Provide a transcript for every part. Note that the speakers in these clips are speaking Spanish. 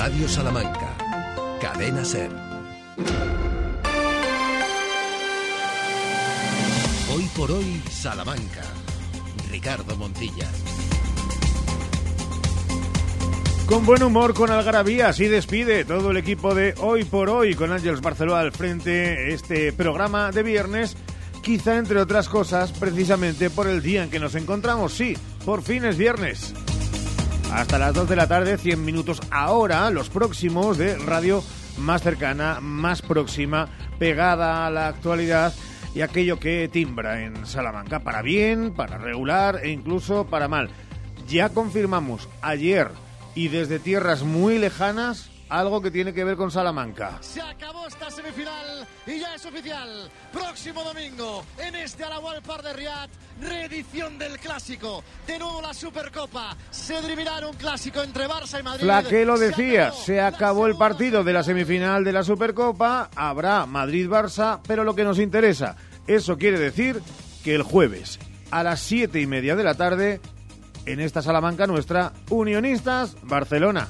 Radio Salamanca. Cadena Ser. Hoy por hoy, Salamanca. Ricardo Montilla. Con buen humor, con algarabía, así despide todo el equipo de Hoy por Hoy, con Ángeles Barceló al frente, este programa de viernes, quizá entre otras cosas, precisamente por el día en que nos encontramos. Sí, por fin es viernes. Hasta las 2 de la tarde, 100 minutos ahora, los próximos de radio más cercana, más próxima, pegada a la actualidad y aquello que timbra en Salamanca, para bien, para regular e incluso para mal. Ya confirmamos ayer y desde tierras muy lejanas algo que tiene que ver con Salamanca. Se acabó esta semifinal y ya es oficial. Próximo domingo en este Alahual Par de Riyadh, reedición del clásico. De nuevo la Supercopa. Se dirimirá un clásico entre Barça y Madrid. Flaque lo decía, se acabó el partido de la semifinal de la Supercopa, habrá Madrid-Barça, pero lo que nos interesa, eso quiere decir que el jueves a las siete y media de la tarde en esta Salamanca nuestra Unionistas Barcelona.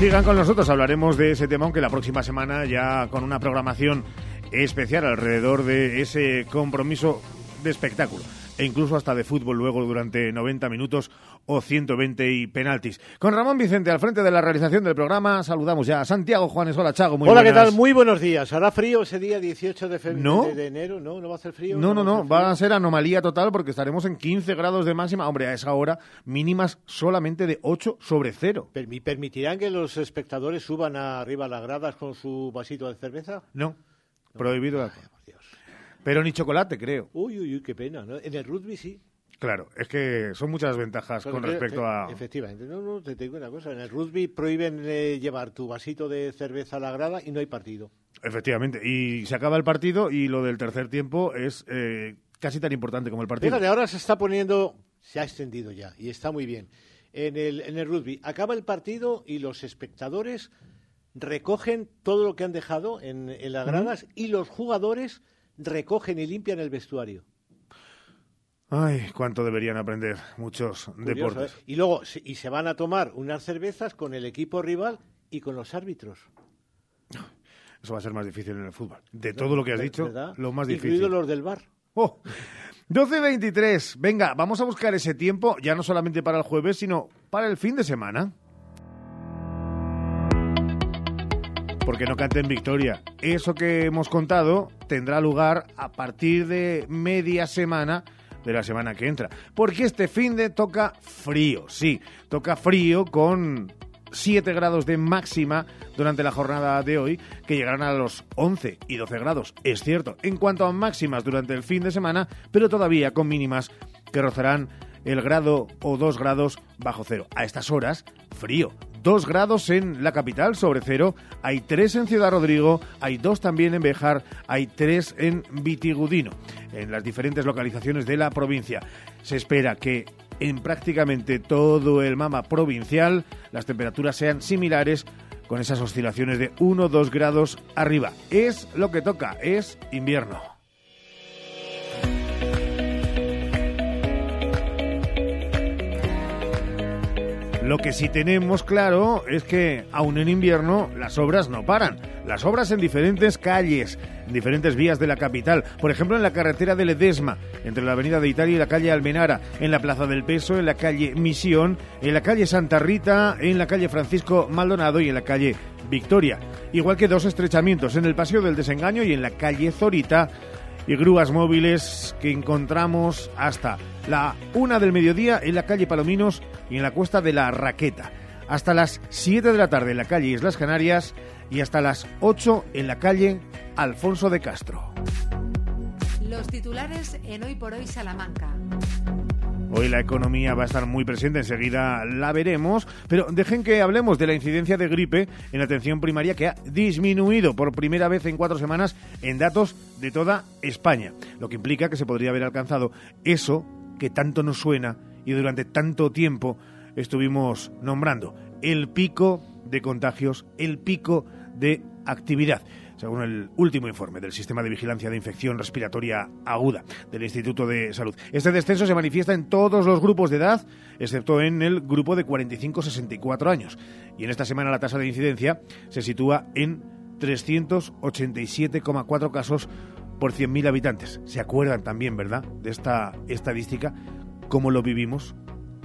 Sigan con nosotros, hablaremos de ese tema, aunque la próxima semana ya con una programación especial alrededor de ese compromiso de espectáculo e incluso hasta de fútbol luego durante 90 minutos o 120 y penaltis. Con Ramón Vicente al frente de la realización del programa, saludamos ya a Santiago Juanes. Hola, Chago. Muy Hola, buenas. ¿qué tal? Muy buenos días. ¿Hará frío ese día 18 de, fe- No. de, enero? ¿No? ¿No va a hacer frío? No, no, va a no, va a ser anomalía total porque estaremos en 15 grados de máxima. Hombre, a esa hora mínimas solamente de 8 sobre 0. Permi- ¿Permitirán que los espectadores suban arriba a las gradas con su vasito de cerveza? No, prohibido. Por Dios. Pero ni chocolate, creo. Uy, uy, uy, qué pena. ¿no? En el rugby sí. Claro, es que son muchas ventajas con respecto a... Efectivamente. No, no, te digo una cosa. En el rugby prohíben eh, llevar tu vasito de cerveza a la grada y no hay partido. Efectivamente, y se acaba el partido y lo del tercer tiempo es eh, casi tan importante como el partido. Fíjate, ahora se está poniendo, se ha extendido ya y está muy bien. En el, en el rugby acaba el partido y los espectadores recogen todo lo que han dejado en, en las gradas y los jugadores recogen y limpian el vestuario. Ay, cuánto deberían aprender muchos Curioso, deportes. ¿eh? Y luego y se van a tomar unas cervezas con el equipo rival y con los árbitros. Eso va a ser más difícil en el fútbol. De todo lo que has ¿Ver- dicho, verdad? lo más difícil. los del bar. Oh, 12.23. Venga, vamos a buscar ese tiempo, ya no solamente para el jueves, sino para el fin de semana. Porque no canten victoria. Eso que hemos contado tendrá lugar a partir de media semana de la semana que entra. Porque este fin de toca frío, sí, toca frío con 7 grados de máxima durante la jornada de hoy, que llegarán a los 11 y 12 grados, es cierto, en cuanto a máximas durante el fin de semana, pero todavía con mínimas que rozarán el grado o 2 grados bajo cero. A estas horas, frío. 2 grados en la capital sobre cero, hay 3 en Ciudad Rodrigo, hay 2 también en Bejar, hay 3 en Vitigudino, en las diferentes localizaciones de la provincia. Se espera que en prácticamente todo el mama provincial las temperaturas sean similares con esas oscilaciones de 1 o 2 grados arriba. Es lo que toca, es invierno. Lo que sí tenemos claro es que, aún en invierno, las obras no paran. Las obras en diferentes calles, en diferentes vías de la capital. Por ejemplo, en la carretera de Ledesma, entre la Avenida de Italia y la calle Almenara. En la Plaza del Peso, en la calle Misión, en la calle Santa Rita, en la calle Francisco Maldonado y en la calle Victoria. Igual que dos estrechamientos en el Paseo del Desengaño y en la calle Zorita y grúas móviles que encontramos hasta la una del mediodía en la calle Palominos y en la cuesta de la Raqueta, hasta las 7 de la tarde en la calle Islas Canarias y hasta las 8 en la calle Alfonso de Castro. Los titulares en Hoy por Hoy Salamanca. Hoy la economía va a estar muy presente, enseguida la veremos, pero dejen que hablemos de la incidencia de gripe en atención primaria que ha disminuido por primera vez en cuatro semanas en datos de toda España, lo que implica que se podría haber alcanzado eso que tanto nos suena y durante tanto tiempo estuvimos nombrando, el pico de contagios, el pico de actividad. Según el último informe del Sistema de Vigilancia de Infección Respiratoria Aguda del Instituto de Salud. Este descenso se manifiesta en todos los grupos de edad, excepto en el grupo de 45-64 años. Y en esta semana la tasa de incidencia se sitúa en 387,4 casos por 100.000 habitantes. ¿Se acuerdan también, verdad, de esta estadística? ¿Cómo lo vivimos?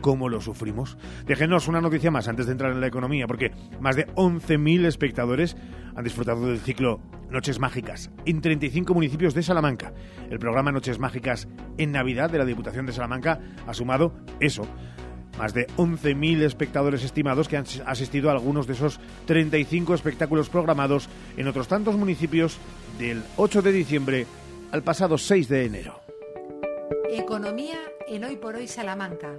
Cómo lo sufrimos. Déjenos una noticia más antes de entrar en la economía, porque más de 11.000 espectadores han disfrutado del ciclo Noches Mágicas en 35 municipios de Salamanca. El programa Noches Mágicas en Navidad de la Diputación de Salamanca ha sumado eso. Más de 11.000 espectadores estimados que han asistido a algunos de esos 35 espectáculos programados en otros tantos municipios del 8 de diciembre al pasado 6 de enero. Economía en Hoy por Hoy Salamanca.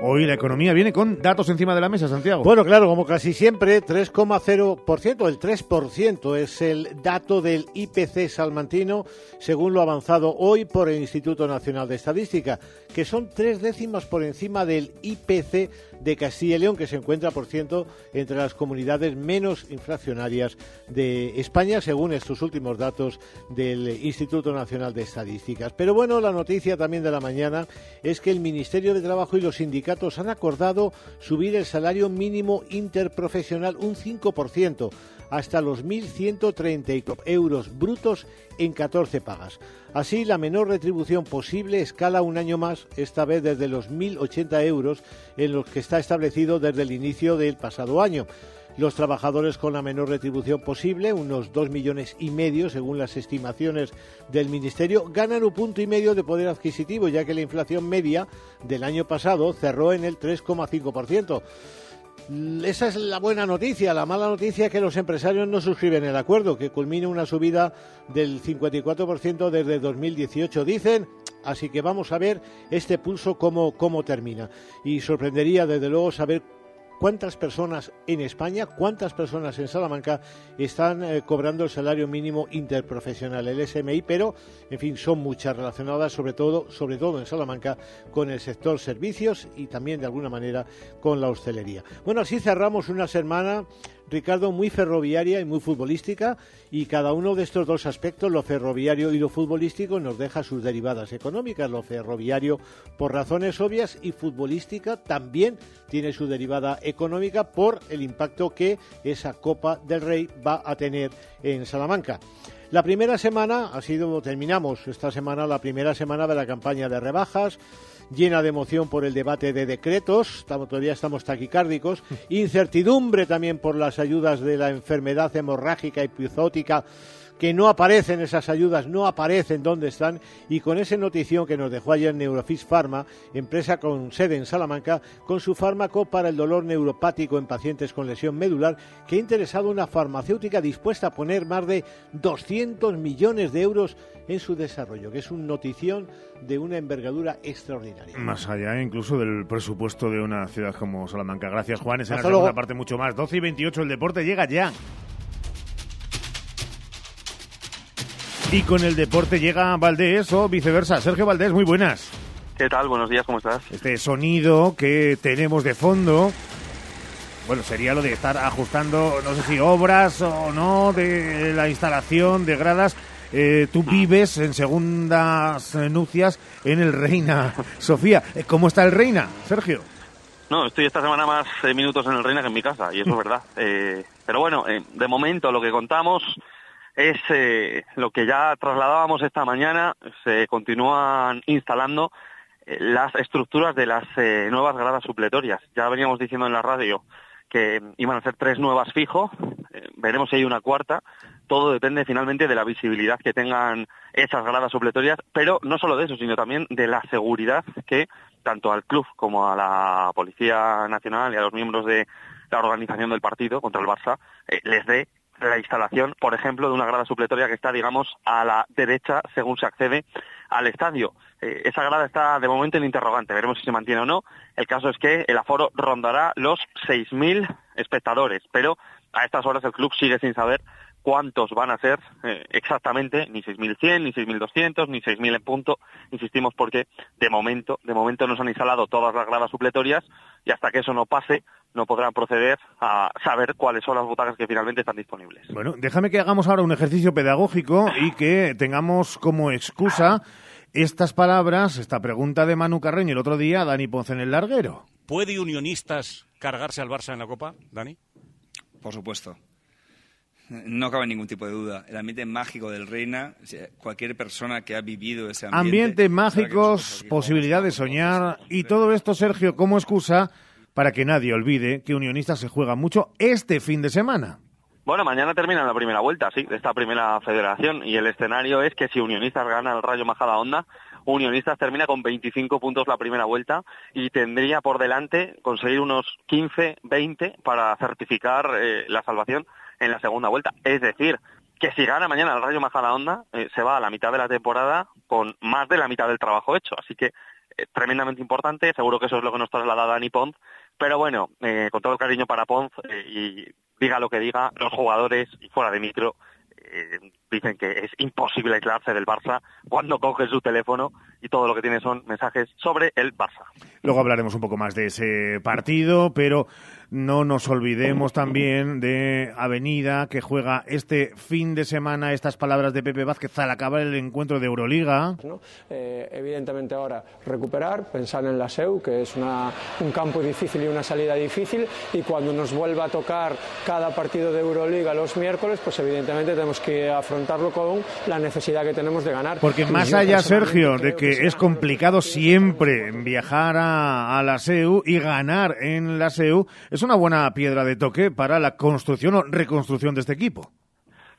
Hoy la economía viene con datos encima de la mesa, Santiago. Bueno, claro, como casi siempre, 3,0%, el 3% es el dato del IPC salmantino, según lo avanzado hoy por el Instituto Nacional de Estadística, que son tres décimas por encima del IPC de Castilla y León, que se encuentra, por ciento, entre las comunidades menos inflacionarias de España, según estos últimos datos del Instituto Nacional de Estadísticas. Pero bueno, la noticia también de la mañana es que el Ministerio de Trabajo y los sindicatos han acordado subir el salario mínimo interprofesional un 5% hasta los 1.130 euros brutos en 14 pagas. Así, la menor retribución posible escala un año más, esta vez desde los 1.080 euros en los que está establecido desde el inicio del pasado año. Los trabajadores con la menor retribución posible, unos dos millones y medio según las estimaciones del Ministerio, ganan un punto y medio de poder adquisitivo, ya que la inflación media del año pasado cerró en el 3,5%. Esa es la buena noticia. La mala noticia es que los empresarios no suscriben el acuerdo, que culmina una subida del 54% desde 2018. Dicen, así que vamos a ver este pulso cómo, cómo termina. Y sorprendería, desde luego, saber cuántas personas en España, cuántas personas en Salamanca están eh, cobrando el salario mínimo interprofesional, el SMI, pero en fin, son muchas relacionadas sobre todo, sobre todo en Salamanca con el sector servicios y también de alguna manera con la hostelería. Bueno, así cerramos una semana Ricardo, muy ferroviaria y muy futbolística, y cada uno de estos dos aspectos, lo ferroviario y lo futbolístico, nos deja sus derivadas económicas. Lo ferroviario por razones obvias y futbolística también tiene su derivada económica por el impacto que esa Copa del Rey va a tener en Salamanca. La primera semana ha sido, terminamos esta semana, la primera semana de la campaña de rebajas llena de emoción por el debate de decretos, todavía estamos taquicárdicos, incertidumbre también por las ayudas de la enfermedad hemorrágica y epizótica que no aparecen esas ayudas, no aparecen dónde están, y con esa notición que nos dejó ayer Neurofis Pharma, empresa con sede en Salamanca, con su fármaco para el dolor neuropático en pacientes con lesión medular, que ha interesado una farmacéutica dispuesta a poner más de 200 millones de euros en su desarrollo, que es una notición de una envergadura extraordinaria. Más allá incluso del presupuesto de una ciudad como Salamanca. Gracias, Juan. Es en la segunda parte mucho más. 12 y 28, el deporte llega ya. Y con el deporte llega Valdés o viceversa. Sergio Valdés, muy buenas. ¿Qué tal? Buenos días, ¿cómo estás? Este sonido que tenemos de fondo, bueno, sería lo de estar ajustando, no sé si obras o no, de la instalación de gradas. Eh, tú mm. vives en segundas nupcias en el Reina Sofía. Eh, ¿Cómo está el Reina, Sergio? No, estoy esta semana más eh, minutos en el Reina que en mi casa, y eso es verdad. pero bueno, de momento lo que contamos es eh, lo que ya trasladábamos esta mañana, se continúan instalando eh, las estructuras de las eh, nuevas gradas supletorias. Ya veníamos diciendo en la radio que iban a ser tres nuevas fijo, veremos si hay una cuarta, todo depende finalmente de la visibilidad que tengan esas gradas supletorias, pero no solo de eso, sino también de la seguridad que tanto al club como a la Policía Nacional y a los miembros de la organización del partido contra el Barça les dé la instalación, por ejemplo, de una grada supletoria que está, digamos, a la derecha según se accede al estadio. Eh, esa grada está de momento en interrogante, veremos si se mantiene o no. El caso es que el aforo rondará los 6.000 espectadores, pero a estas horas el club sigue sin saber cuántos van a ser eh, exactamente, ni 6.100, ni 6.200, ni 6.000 en punto, insistimos porque de momento, de momento nos han instalado todas las gradas supletorias y hasta que eso no pase no podrán proceder a saber cuáles son las butacas que finalmente están disponibles. Bueno, déjame que hagamos ahora un ejercicio pedagógico y que tengamos como excusa estas palabras, esta pregunta de Manu Carreño el otro día a Dani Ponce en el larguero. ¿Puede Unionistas cargarse al Barça en la Copa, Dani? Por supuesto. No cabe ningún tipo de duda. El ambiente mágico del Reina, cualquier persona que ha vivido ese ambiente. Ambientes mágicos, posibilidad de soñar y todo esto, Sergio, como excusa para que nadie olvide que Unionistas se juega mucho este fin de semana. Bueno, mañana termina la primera vuelta, sí, de esta primera federación y el escenario es que si Unionistas gana el Rayo Majada Onda, Unionistas termina con 25 puntos la primera vuelta y tendría por delante conseguir unos 15, 20 para certificar eh, la salvación en la segunda vuelta. Es decir, que si gana mañana el Rayo Majadahonda, eh, se va a la mitad de la temporada con más de la mitad del trabajo hecho. Así que eh, tremendamente importante, seguro que eso es lo que nos traslada Dani Pons. Pero bueno, eh, con todo el cariño para Pons y diga lo que diga, los jugadores y fuera de micro dicen que es imposible aislarse del Barça cuando coge su teléfono y todo lo que tiene son mensajes sobre el Barça. Luego hablaremos un poco más de ese partido, pero no nos olvidemos también de Avenida, que juega este fin de semana estas palabras de Pepe Vázquez al acabar el encuentro de Euroliga. Eh, evidentemente ahora recuperar, pensar en la SEU, que es un campo difícil y una salida difícil, y cuando nos vuelva a tocar cada partido de Euroliga los miércoles, pues evidentemente tenemos que afrontarlo con la necesidad que tenemos de ganar. Porque más allá, Sergio, de que, es complicado siempre viajar a, a la SEU y ganar en la SEU, es una buena piedra de toque para la construcción o reconstrucción de este equipo.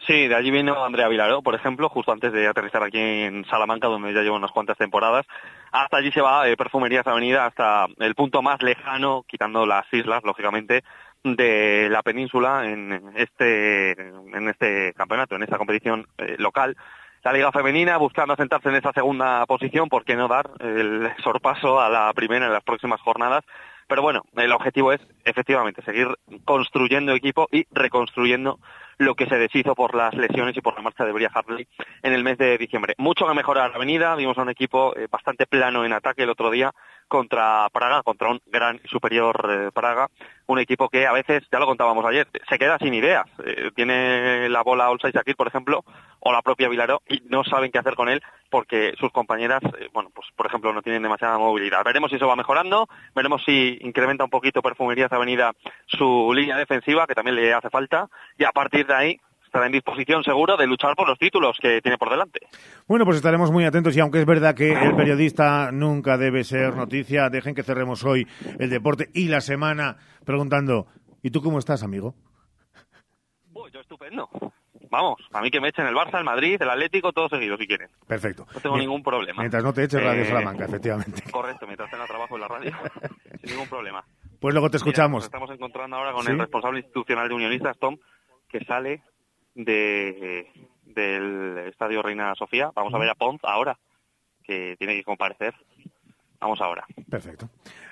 Sí, de allí vino Andrea Vilaró, por ejemplo, justo antes de aterrizar aquí en Salamanca, donde ya llevo unas cuantas temporadas. Hasta allí se va eh, Perfumerías Avenida, hasta el punto más lejano, quitando las islas, lógicamente, de la península en este, en este campeonato, en esta competición eh, local. La Liga Femenina buscando asentarse en esa segunda posición, ¿por qué no dar el sorpaso a la primera en las próximas jornadas? Pero bueno, el objetivo es efectivamente seguir construyendo equipo y reconstruyendo lo que se deshizo por las lesiones y por la marcha de Bria Hartley en el mes de diciembre. Mucho que mejorar la avenida, vimos a un equipo eh, bastante plano en ataque el otro día contra Praga, contra un gran superior eh, Praga, un equipo que a veces, ya lo contábamos ayer, se queda sin ideas. Eh, tiene la bola Olsa Shakir, por ejemplo, o la propia Vilaró, y no saben qué hacer con él porque sus compañeras, bueno, pues por ejemplo, no tienen demasiada movilidad. Veremos si eso va mejorando, veremos si incrementa un poquito Perfumerías Avenida su línea defensiva, que también le hace falta, y a partir de ahí estará en disposición seguro de luchar por los títulos que tiene por delante. Bueno, pues estaremos muy atentos y aunque es verdad que el periodista nunca debe ser noticia, dejen que cerremos hoy el deporte y la semana preguntando, ¿y tú cómo estás, amigo? yo estupendo. Vamos, a mí que me echen el Barça, el Madrid, el Atlético, todo seguido si quieren. Perfecto. No tengo ningún problema. Mientras no te eches Radio Eh, Salamanca, efectivamente. Correcto, mientras tenga trabajo en la radio, sin ningún problema. Pues luego te Mira, escuchamos. nos estamos encontrando ahora con ¿Sí? el responsable institucional de Unionistas, Tom, que sale de del Estadio Reina Sofía. Vamos a ver a Pons ahora, que tiene que comparecer. Vamos ahora. Perfecto.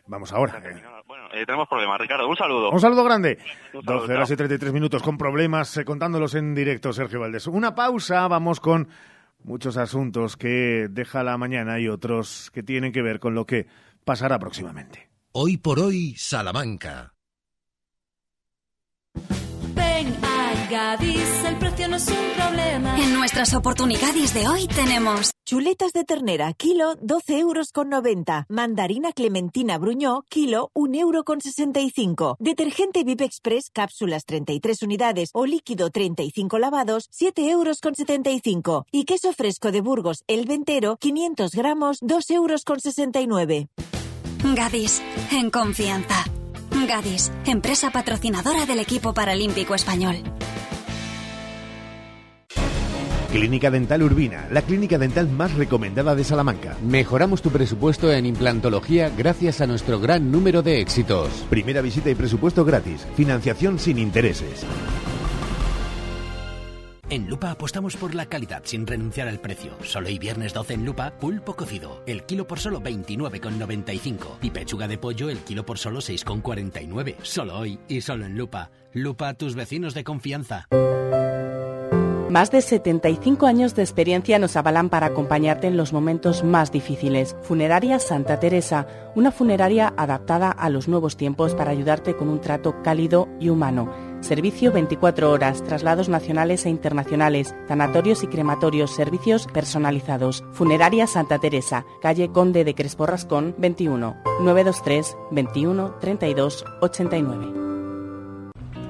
Vamos ahora. eh. Bueno, eh, tenemos problemas, Ricardo. Un saludo. Un saludo grande. Un saludo, 12 horas y 33 minutos con problemas, eh, contándolos en directo, Sergio Valdés. Una pausa, vamos con muchos asuntos que deja la mañana y otros que tienen que ver con lo que pasará próximamente. Hoy por hoy, Salamanca. Gadis, el precio no es un problema. En nuestras oportunidades de hoy tenemos Chuletas de ternera, kilo, 12 euros con 90. Mandarina clementina bruñó, kilo, 1 euro con 65. Detergente VIP Express, cápsulas 33 unidades o líquido 35 lavados, 7 euros con 75. Y queso fresco de Burgos, el ventero, 500 gramos, 2 euros con 69. Gadis, en confianza. Gadis, empresa patrocinadora del equipo paralímpico español. Clínica Dental Urbina, la clínica dental más recomendada de Salamanca. Mejoramos tu presupuesto en implantología gracias a nuestro gran número de éxitos. Primera visita y presupuesto gratis. Financiación sin intereses. En Lupa apostamos por la calidad sin renunciar al precio. Solo hoy viernes 12 en Lupa, pulpo cocido. El kilo por solo 29,95. Y pechuga de pollo el kilo por solo 6,49. Solo hoy y solo en Lupa. Lupa, tus vecinos de confianza. Más de 75 años de experiencia nos avalan para acompañarte en los momentos más difíciles. Funeraria Santa Teresa, una funeraria adaptada a los nuevos tiempos para ayudarte con un trato cálido y humano. Servicio 24 horas, traslados nacionales e internacionales, sanatorios y crematorios, servicios personalizados. Funeraria Santa Teresa, calle Conde de Crespo Rascón, 21, 923 21 32 89.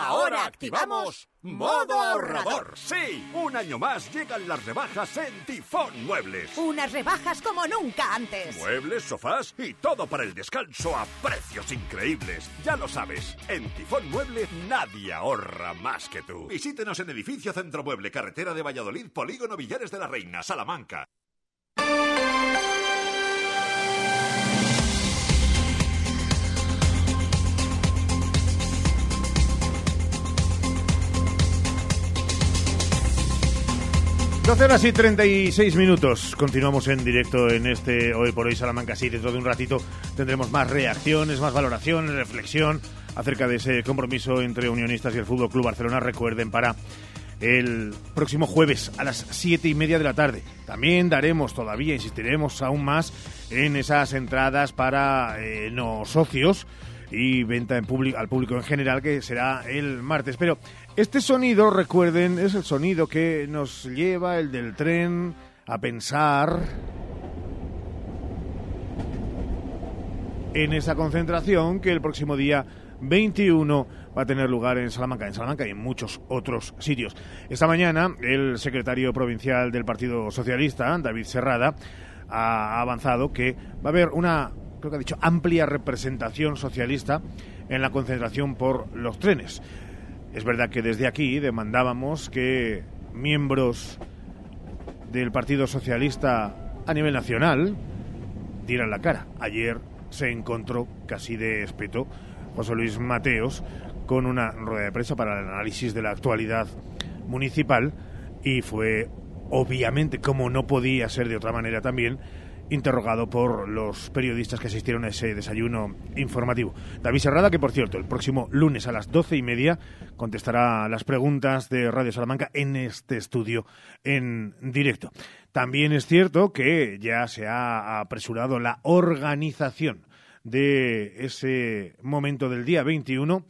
Ahora activamos modo ahorrador. Sí, un año más llegan las rebajas en Tifón Muebles. Unas rebajas como nunca antes. Muebles, sofás y todo para el descanso a precios increíbles. Ya lo sabes, en Tifón Muebles nadie ahorra más que tú. Visítenos en Edificio Centro Mueble, Carretera de Valladolid, Polígono Villares de la Reina, Salamanca. 12 horas y 36 minutos. Continuamos en directo en este Hoy por Hoy Salamanca. Sí, dentro de un ratito tendremos más reacciones, más valoraciones, reflexión acerca de ese compromiso entre Unionistas y el Fútbol Club Barcelona. Recuerden, para el próximo jueves a las siete y media de la tarde. También daremos todavía, insistiremos aún más en esas entradas para eh, no socios y venta en al público en general, que será el martes. Pero este sonido, recuerden, es el sonido que nos lleva el del tren a pensar en esa concentración que el próximo día 21 va a tener lugar en Salamanca, en Salamanca y en muchos otros sitios. Esta mañana el secretario provincial del Partido Socialista, David Serrada, ha avanzado que va a haber una creo que ha dicho, amplia representación socialista en la concentración por los trenes. Es verdad que desde aquí demandábamos que miembros del Partido Socialista a nivel nacional dieran la cara. Ayer se encontró casi de espeto José Luis Mateos con una rueda de prensa para el análisis de la actualidad municipal y fue obviamente, como no podía ser de otra manera también, interrogado por los periodistas que asistieron a ese desayuno informativo. David Serrada, que por cierto, el próximo lunes a las doce y media contestará las preguntas de Radio Salamanca en este estudio en directo. También es cierto que ya se ha apresurado la organización de ese momento del día 21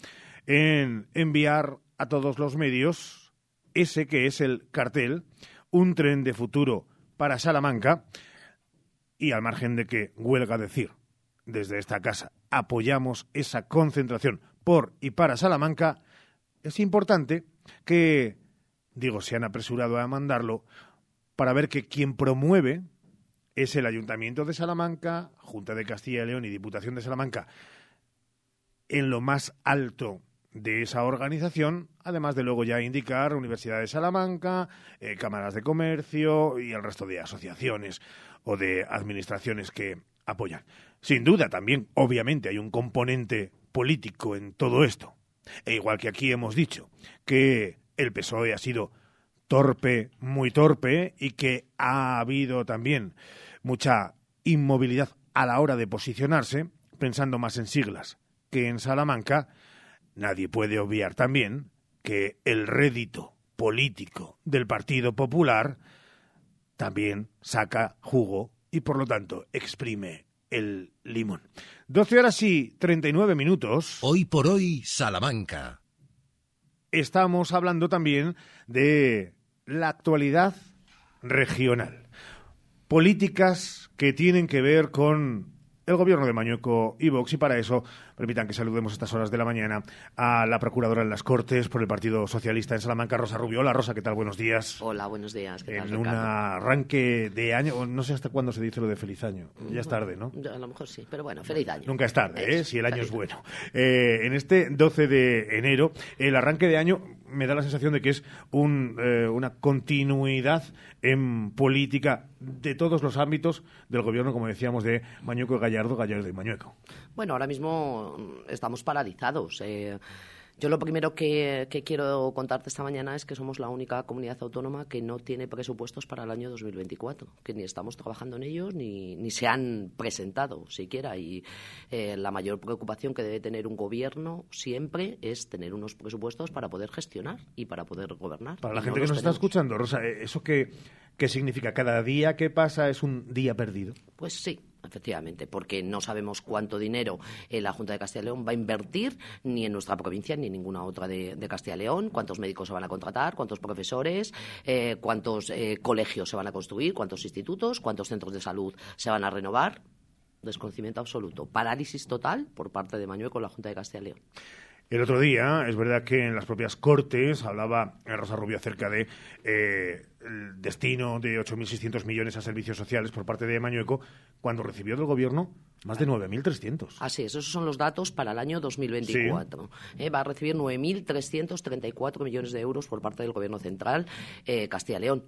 en enviar a todos los medios ese que es el cartel, un tren de futuro para Salamanca, y al margen de que huelga decir desde esta casa apoyamos esa concentración por y para Salamanca, es importante que, digo, se han apresurado a mandarlo para ver que quien promueve es el Ayuntamiento de Salamanca, Junta de Castilla y León y Diputación de Salamanca, en lo más alto de esa organización, además de luego ya indicar Universidad de Salamanca, eh, cámaras de comercio y el resto de asociaciones o de administraciones que apoyan. Sin duda también, obviamente, hay un componente político en todo esto. E igual que aquí hemos dicho que el PSOE ha sido torpe, muy torpe, y que ha habido también mucha inmovilidad a la hora de posicionarse, pensando más en siglas que en Salamanca, nadie puede obviar también que el rédito político del Partido Popular también saca jugo y por lo tanto exprime el limón. 12 horas y 39 minutos. Hoy por hoy, Salamanca. Estamos hablando también de la actualidad regional. Políticas que tienen que ver con el gobierno de Mañueco y Vox y para eso permitan que saludemos a estas horas de la mañana a la procuradora en las Cortes por el Partido Socialista en Salamanca, Rosa Rubio. Hola Rosa, ¿qué tal? Buenos días. Hola, buenos días. ¿Qué tal, En un arranque de año, no sé hasta cuándo se dice lo de feliz año, ya es tarde, ¿no? A lo mejor sí, pero bueno, feliz año. Nunca es tarde, ¿eh? Si el año es bueno. Eh, en este 12 de enero, el arranque de año me da la sensación de que es un, eh, una continuidad en política de todos los ámbitos del gobierno, como decíamos, de Mañueco y Gallardo, Gallardo y Mañueco. Bueno, ahora mismo mm, estamos paralizados. Eh, yo lo primero que, que quiero contarte esta mañana es que somos la única comunidad autónoma que no tiene presupuestos para el año 2024, que ni estamos trabajando en ellos ni, ni se han presentado siquiera. Y eh, la mayor preocupación que debe tener un gobierno siempre es tener unos presupuestos para poder gestionar y para poder gobernar. Para la gente no que nos está tenemos. escuchando, Rosa, eh, ¿eso qué, qué significa? ¿Cada día que pasa es un día perdido? Pues sí, efectivamente, porque no sabemos cuánto dinero eh, la Junta de Castilla y León va a invertir ni en nuestra provincia ni en ninguna otra de, Castilla y León, cuántos médicos se van a contratar, cuántos profesores, eh, cuántos eh, colegios se van a construir, cuántos institutos, cuántos centros de salud se van a renovar. Desconocimiento absoluto, parálisis total por parte de Manuel con la Junta de Castilla y León. El otro día, es verdad que en las propias Cortes hablaba Rosa Rubio acerca de eh, el destino de 8.600 millones a servicios sociales por parte de Mañueco, cuando recibió del gobierno más de 9.300. Así es, esos son los datos para el año 2024. Eh, va a recibir 9.334 millones de euros por parte del Gobierno central eh, Castilla y León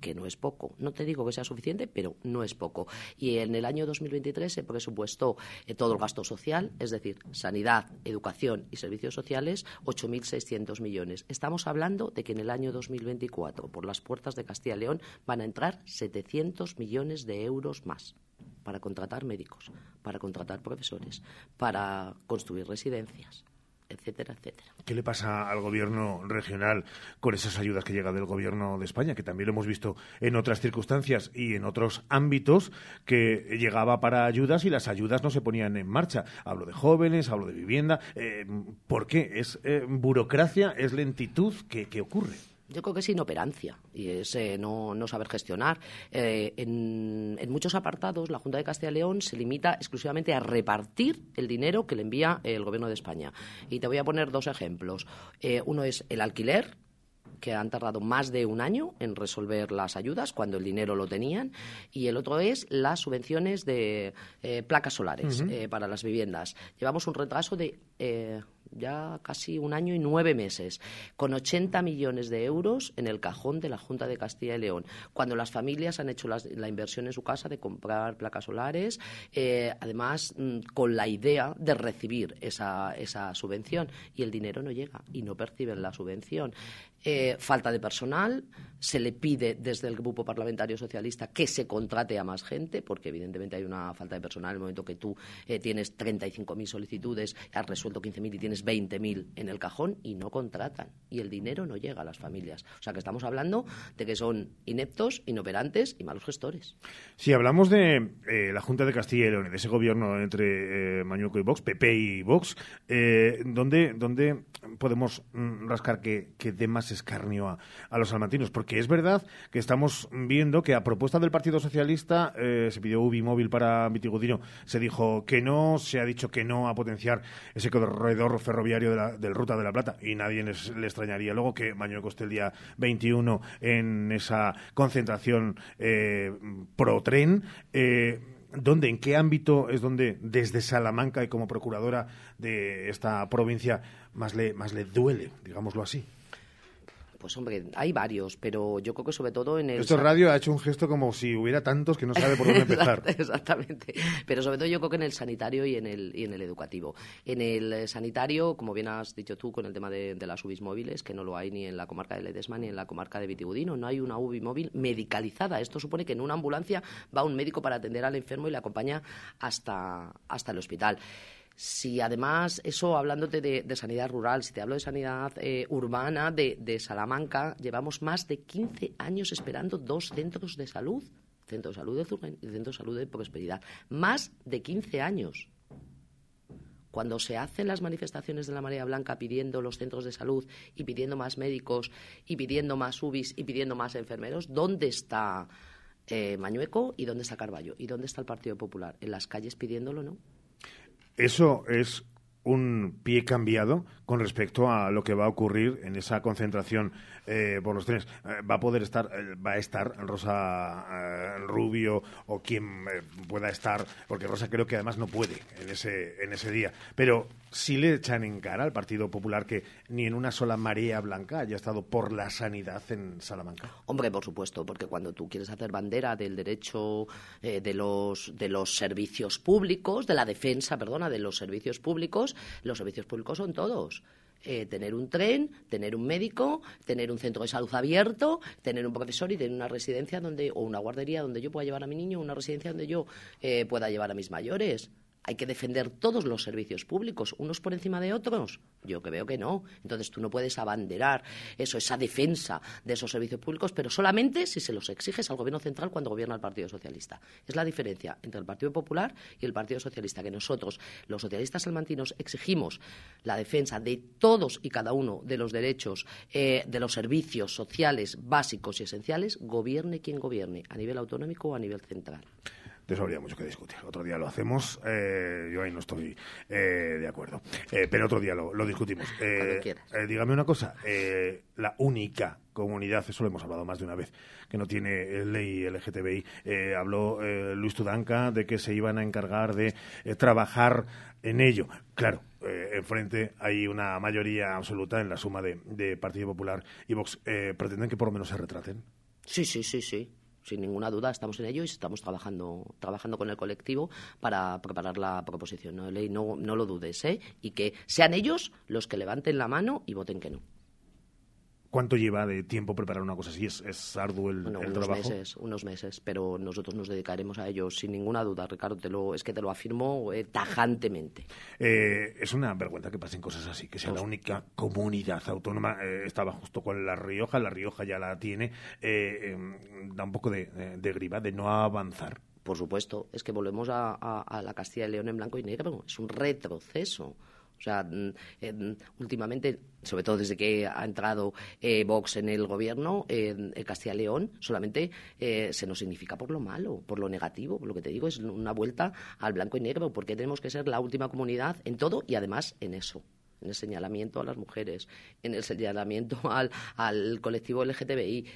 que no es poco. No te digo que sea suficiente, pero no es poco. Y en el año 2023 se presupuestó eh, todo el gasto social, es decir, sanidad, educación y servicios sociales, 8.600 millones. Estamos hablando de que en el año 2024, por las puertas de Castilla y León, van a entrar 700 millones de euros más para contratar médicos, para contratar profesores, para construir residencias, etcétera, etcétera. ¿Qué le pasa al gobierno regional con esas ayudas que llegan del gobierno de España? Que también lo hemos visto en otras circunstancias y en otros ámbitos que llegaba para ayudas y las ayudas no se ponían en marcha. Hablo de jóvenes, hablo de vivienda. Eh, ¿Por qué? ¿Es eh, burocracia? ¿Es lentitud? ¿Qué, qué ocurre? Yo creo que es inoperancia y es eh, no, no saber gestionar. Eh, en, en muchos apartados, la Junta de Castilla y León se limita exclusivamente a repartir el dinero que le envía el Gobierno de España. Y te voy a poner dos ejemplos. Eh, uno es el alquiler, que han tardado más de un año en resolver las ayudas cuando el dinero lo tenían y el otro es las subvenciones de eh, placas solares eh, para las viviendas. Llevamos un retraso de eh, ya casi un año y nueve meses, con 80 millones de euros en el cajón de la Junta de Castilla y León, cuando las familias han hecho la inversión en su casa de comprar placas solares, eh, además mm, con la idea de recibir esa, esa subvención y el dinero no llega y no perciben la subvención. Eh, falta de personal, se le pide desde el Grupo Parlamentario Socialista que se contrate a más gente, porque evidentemente hay una falta de personal en el momento que tú eh, tienes 35.000 solicitudes, has resuelto 15.000 y tienes 20.000 en el cajón y no contratan. Y el dinero no llega a las familias. O sea que estamos hablando de que son ineptos, inoperantes y malos gestores. Si hablamos de eh, la Junta de Castilla y León, de ese gobierno entre eh, Mañueco y Vox, PP y Vox, eh, ¿dónde, dónde podemos mm, rascar que, que más escarnio a, los salmantinos? Porque es verdad que estamos viendo que a propuesta del Partido Socialista eh, se pidió UBI móvil para Vitigodino, se dijo que no, se ha dicho que no a potenciar ese corredor ferroviario de la, del Ruta de la Plata y nadie les- le extrañaría luego que Mañueco esté el día 21 en esa concentración eh, pro tren. Eh, ¿Dónde, en qué ámbito es donde desde Salamanca y como procuradora de esta provincia más le, más le duele, digámoslo así? Pues hombre, hay varios, pero yo creo que sobre todo en el... Esto radio ha hecho un gesto como si hubiera tantos que no sabe por dónde empezar. Exactamente. Pero sobre todo yo creo que en el sanitario y en el, y en el educativo. En el eh, sanitario, como bien has dicho tú con el tema de, de las UBIs móviles, que no lo hay ni en la comarca de Ledesma ni en la comarca de Vitigudino, no hay una UBI móvil medicalizada. Esto supone que en una ambulancia va un médico para atender al enfermo y le acompaña hasta, hasta el hospital. Si además, eso hablándote de, de sanidad rural, si te hablo de sanidad eh, urbana de, Salamanca, llevamos más de 15 años esperando dos centros de salud, centro de salud de Zurgen y centro de salud de Prosperidad. Más de 15 años. Cuando se hacen las manifestaciones de la Marea Blanca pidiendo los centros de salud y pidiendo más médicos y pidiendo más UBIs y pidiendo más enfermeros, ¿dónde está eh, Mañueco y dónde está Carballo y dónde está el Partido Popular. En las calles pidiéndolo, ¿no? Eso es un pie cambiado con respecto a lo que va a ocurrir en esa concentración eh, por los trenes. Eh, va a poder estar, eh, va a estar Rosa eh, Rubio o quien pueda estar, porque Rosa creo que además no puede en ese, en ese día. Pero sí le echan en cara al Partido Popular que ni en una sola marea blanca haya estado por la sanidad en Salamanca. Hombre, por supuesto, porque cuando tú quieres hacer bandera del derecho de, los, de los servicios públicos, de la defensa, perdona, de los servicios públicos, los servicios públicos son todos. Eh, tener un tren, tener un médico, tener un centro de salud abierto, tener un profesor y tener una residencia donde o una guardería donde yo pueda llevar a mi niño, una residencia donde yo eh, pueda llevar a mis mayores. Hay que defender todos los servicios públicos, unos por encima de otros. Yo que veo que no. Entonces tú no puedes abanderar eso, esa defensa de esos servicios públicos, pero solamente si se los exiges al Gobierno central cuando gobierna el Partido Socialista. Es la diferencia entre el Partido Popular y el Partido Socialista, que nosotros, los socialistas salmantinos, exigimos la defensa de todos y cada uno de los derechos, eh, de los servicios sociales básicos y esenciales, gobierne quien gobierne, a nivel autonómico o a nivel central. De eso habría mucho que discutir. Otro día lo hacemos. eh, yo ahí no estoy eh, de acuerdo. Eh, pero otro día lo, lo discutimos. Eh, eh, dígame una cosa. eh, la única comunidad, eso lo hemos hablado más de una vez, que no tiene ley LGTBI. Eh, habló eh, Luis Tudanca de que se iban a encargar de eh, trabajar en ello. Claro, eh, enfrente hay una mayoría absoluta en la suma de, de Partido Popular y Vox. Eh, ¿Pretenden que por lo menos se retraten? Sí, sí, sí, sí. Sin ninguna duda estamos en ello y estamos trabajando, trabajando con el colectivo para preparar la proposición ¿no? de ley. No, no lo dudes, ¿eh? Y que sean ellos los que levanten la mano y voten que no. ¿Cuánto lleva de tiempo preparar una cosa así? ¿Es, es arduo el, Bueno, el unos trabajo? meses, unos meses, pero nosotros nos dedicaremos a ello sin ninguna duda, Ricardo. Te lo, es que te lo afirmo eh, tajantemente. Eh, es una vergüenza que pasen cosas así, que sea la única comunidad autónoma. eh, estaba justo con La Rioja, La Rioja ya la tiene. eh, em, da un poco de, de, de griva de no avanzar. Por supuesto, es que volvemos a, a- a la Castilla y León en blanco y negro. Es un retroceso. O sea, mm, eh, mm, últimamente, sobre todo desde que ha entrado eh, Vox en el gobierno, eh, en Castilla y León solamente eh, se nos significa por lo malo, por lo negativo. Lo que te digo, es una vuelta al blanco y negro, porque tenemos que ser la última comunidad en todo y además en eso en el señalamiento a las mujeres, en el señalamiento al, al colectivo LGTBI.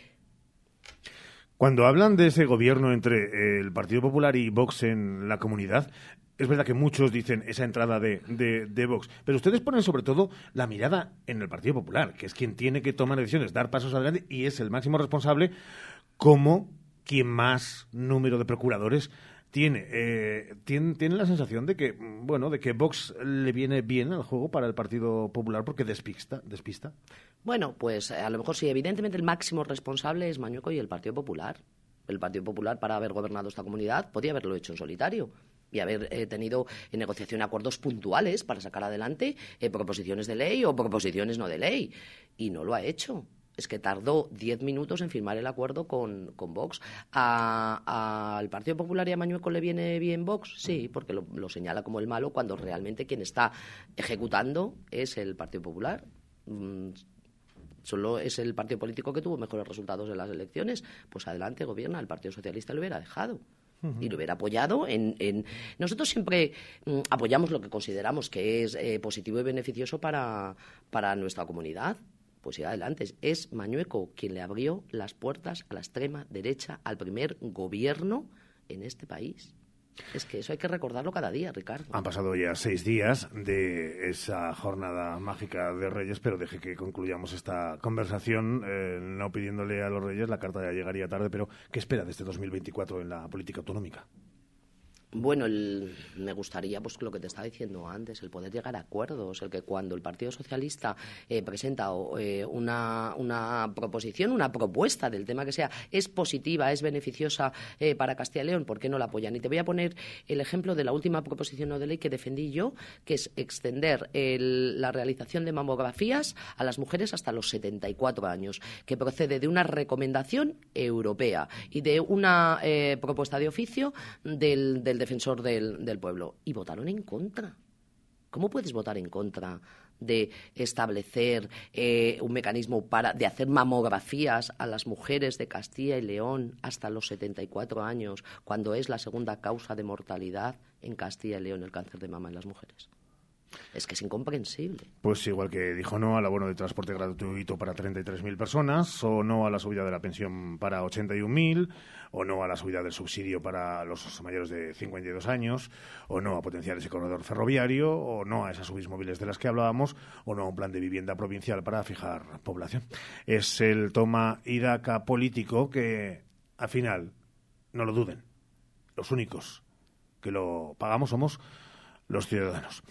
Cuando hablan de ese gobierno entre el Partido Popular y Vox en la comunidad, es verdad que muchos dicen esa entrada de, de, de Vox, pero ustedes ponen sobre todo la mirada en el Partido Popular, que es quien tiene que tomar decisiones, dar pasos adelante y es el máximo responsable como quien más número de procuradores tiene. Eh, tiene, tiene la sensación de que, bueno, de que Vox le viene bien al juego para el Partido Popular porque despista, despista. Bueno, pues eh, a lo mejor sí, evidentemente el máximo responsable es Mañueco y el Partido Popular. El Partido Popular, para haber gobernado esta comunidad, podía haberlo hecho en solitario y haber eh, tenido en negociación acuerdos puntuales para sacar adelante eh, proposiciones de ley o proposiciones no de ley. Y no lo ha hecho. Es que tardó diez minutos en firmar el acuerdo con, con Vox. ¿A- ¿Al Partido Popular y a Mañueco le viene bien Vox? Sí, porque lo, lo señala como el malo cuando realmente quien está ejecutando es el Partido Popular. Mm, solo es el partido político que tuvo mejores resultados en las elecciones, pues adelante gobierna, el Partido Socialista lo hubiera dejado. Y lo hubiera apoyado en... Nosotros siempre mm, apoyamos lo que consideramos que es eh, positivo y beneficioso para, para nuestra comunidad. Pues ir adelante. Es Mañueco quien le abrió las puertas a la extrema derecha, al primer gobierno en este país. Es que eso hay que recordarlo cada día, Ricardo. Han pasado ya seis días de esa jornada mágica de Reyes, pero deje que concluyamos esta conversación, eh, no pidiéndole a los Reyes, la carta ya llegaría tarde, pero ¿qué espera de este 2024 en la política autonómica? Bueno, el- me gustaría, pues lo que te estaba diciendo antes, el poder llegar a acuerdos, el que cuando el Partido Socialista eh, presenta eh, una, una proposición, una propuesta del tema que sea, es positiva, es beneficiosa eh, para Castilla y León, ¿por qué no la apoyan? Y te voy a poner el ejemplo de la última proposición no de ley que defendí yo, que es extender el- la realización de mamografías a las mujeres hasta los 74 años, que procede de una recomendación europea y de una eh, propuesta de oficio del, del defensor del, pueblo. Y votaron en contra. ¿Cómo puedes votar en contra de establecer eh, un mecanismo para de hacer mamografías a las mujeres de Castilla y León hasta los 74 años, cuando es la segunda causa de mortalidad en Castilla y León el cáncer de mama en las mujeres? Es que es incomprensible. Pues igual que dijo no al abono de transporte gratuito para 33.000 personas, o no a la subida de la pensión para 81.000, o no a la subida del subsidio para los mayores de 52 años, o no a potenciar ese corredor ferroviario, o no a esas subis móviles de las que hablábamos, o no a un plan de vivienda provincial para fijar población. Es el toma y daca político que, al final, no lo duden, los únicos que lo pagamos somos los ciudadanos.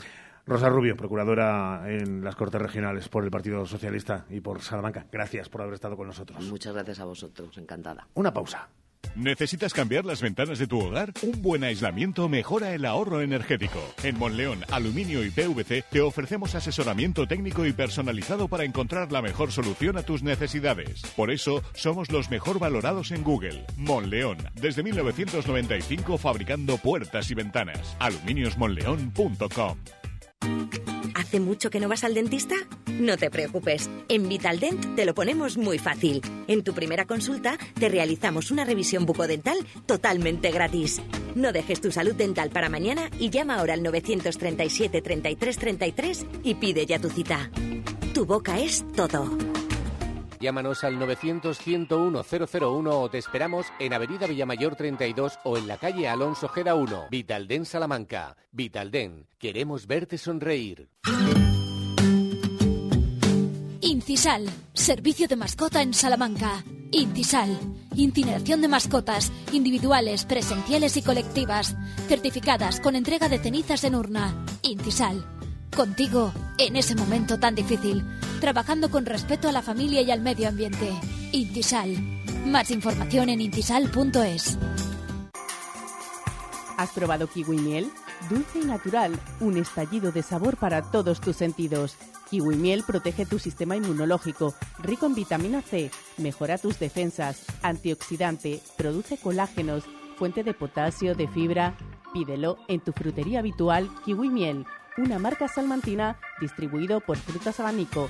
Rosa Rubio, procuradora en las Cortes Regionales por el Partido Socialista y por Salamanca. Gracias por haber estado con nosotros. Muchas gracias a vosotros, encantada. Una pausa. ¿Necesitas cambiar las ventanas de tu hogar? Un buen aislamiento mejora el ahorro energético. En Monleón, Aluminio y PVC te ofrecemos asesoramiento técnico y personalizado para encontrar la mejor solución a tus necesidades. Por eso, somos los mejor valorados en Google. Monleón, desde 1995 fabricando puertas y ventanas. aluminiosmonleón.com ¿Hace mucho que no vas al dentista? No te preocupes, en Vitaldent te lo ponemos muy fácil. En tu primera consulta te realizamos una revisión bucodental totalmente gratis. No dejes tu salud dental para mañana y llama ahora al 937 33 33 y pide ya tu cita. Tu boca es todo. Llámanos al 900-101-001 o te esperamos en Avenida Villamayor 32 o en la calle Alonso Gera 1. Vitalden Salamanca. Vitalden. Queremos verte sonreír. Incisal. Servicio de mascota en Salamanca. Incisal. Incineración de mascotas, individuales, presenciales y colectivas, certificadas con entrega de cenizas en urna. Incisal. Contigo, en ese momento tan difícil, trabajando con respeto a la familia y al medio ambiente. Intisal. Más información en intisal.es. ¿Has probado kiwi miel? Dulce y natural, un estallido de sabor para todos tus sentidos. Kiwi miel protege tu sistema inmunológico, rico en vitamina C, mejora tus defensas, antioxidante, produce colágenos, fuente de potasio, de fibra. Pídelo en tu frutería habitual Kiwi Miel, una marca salmantina distribuido por Frutas Abanico.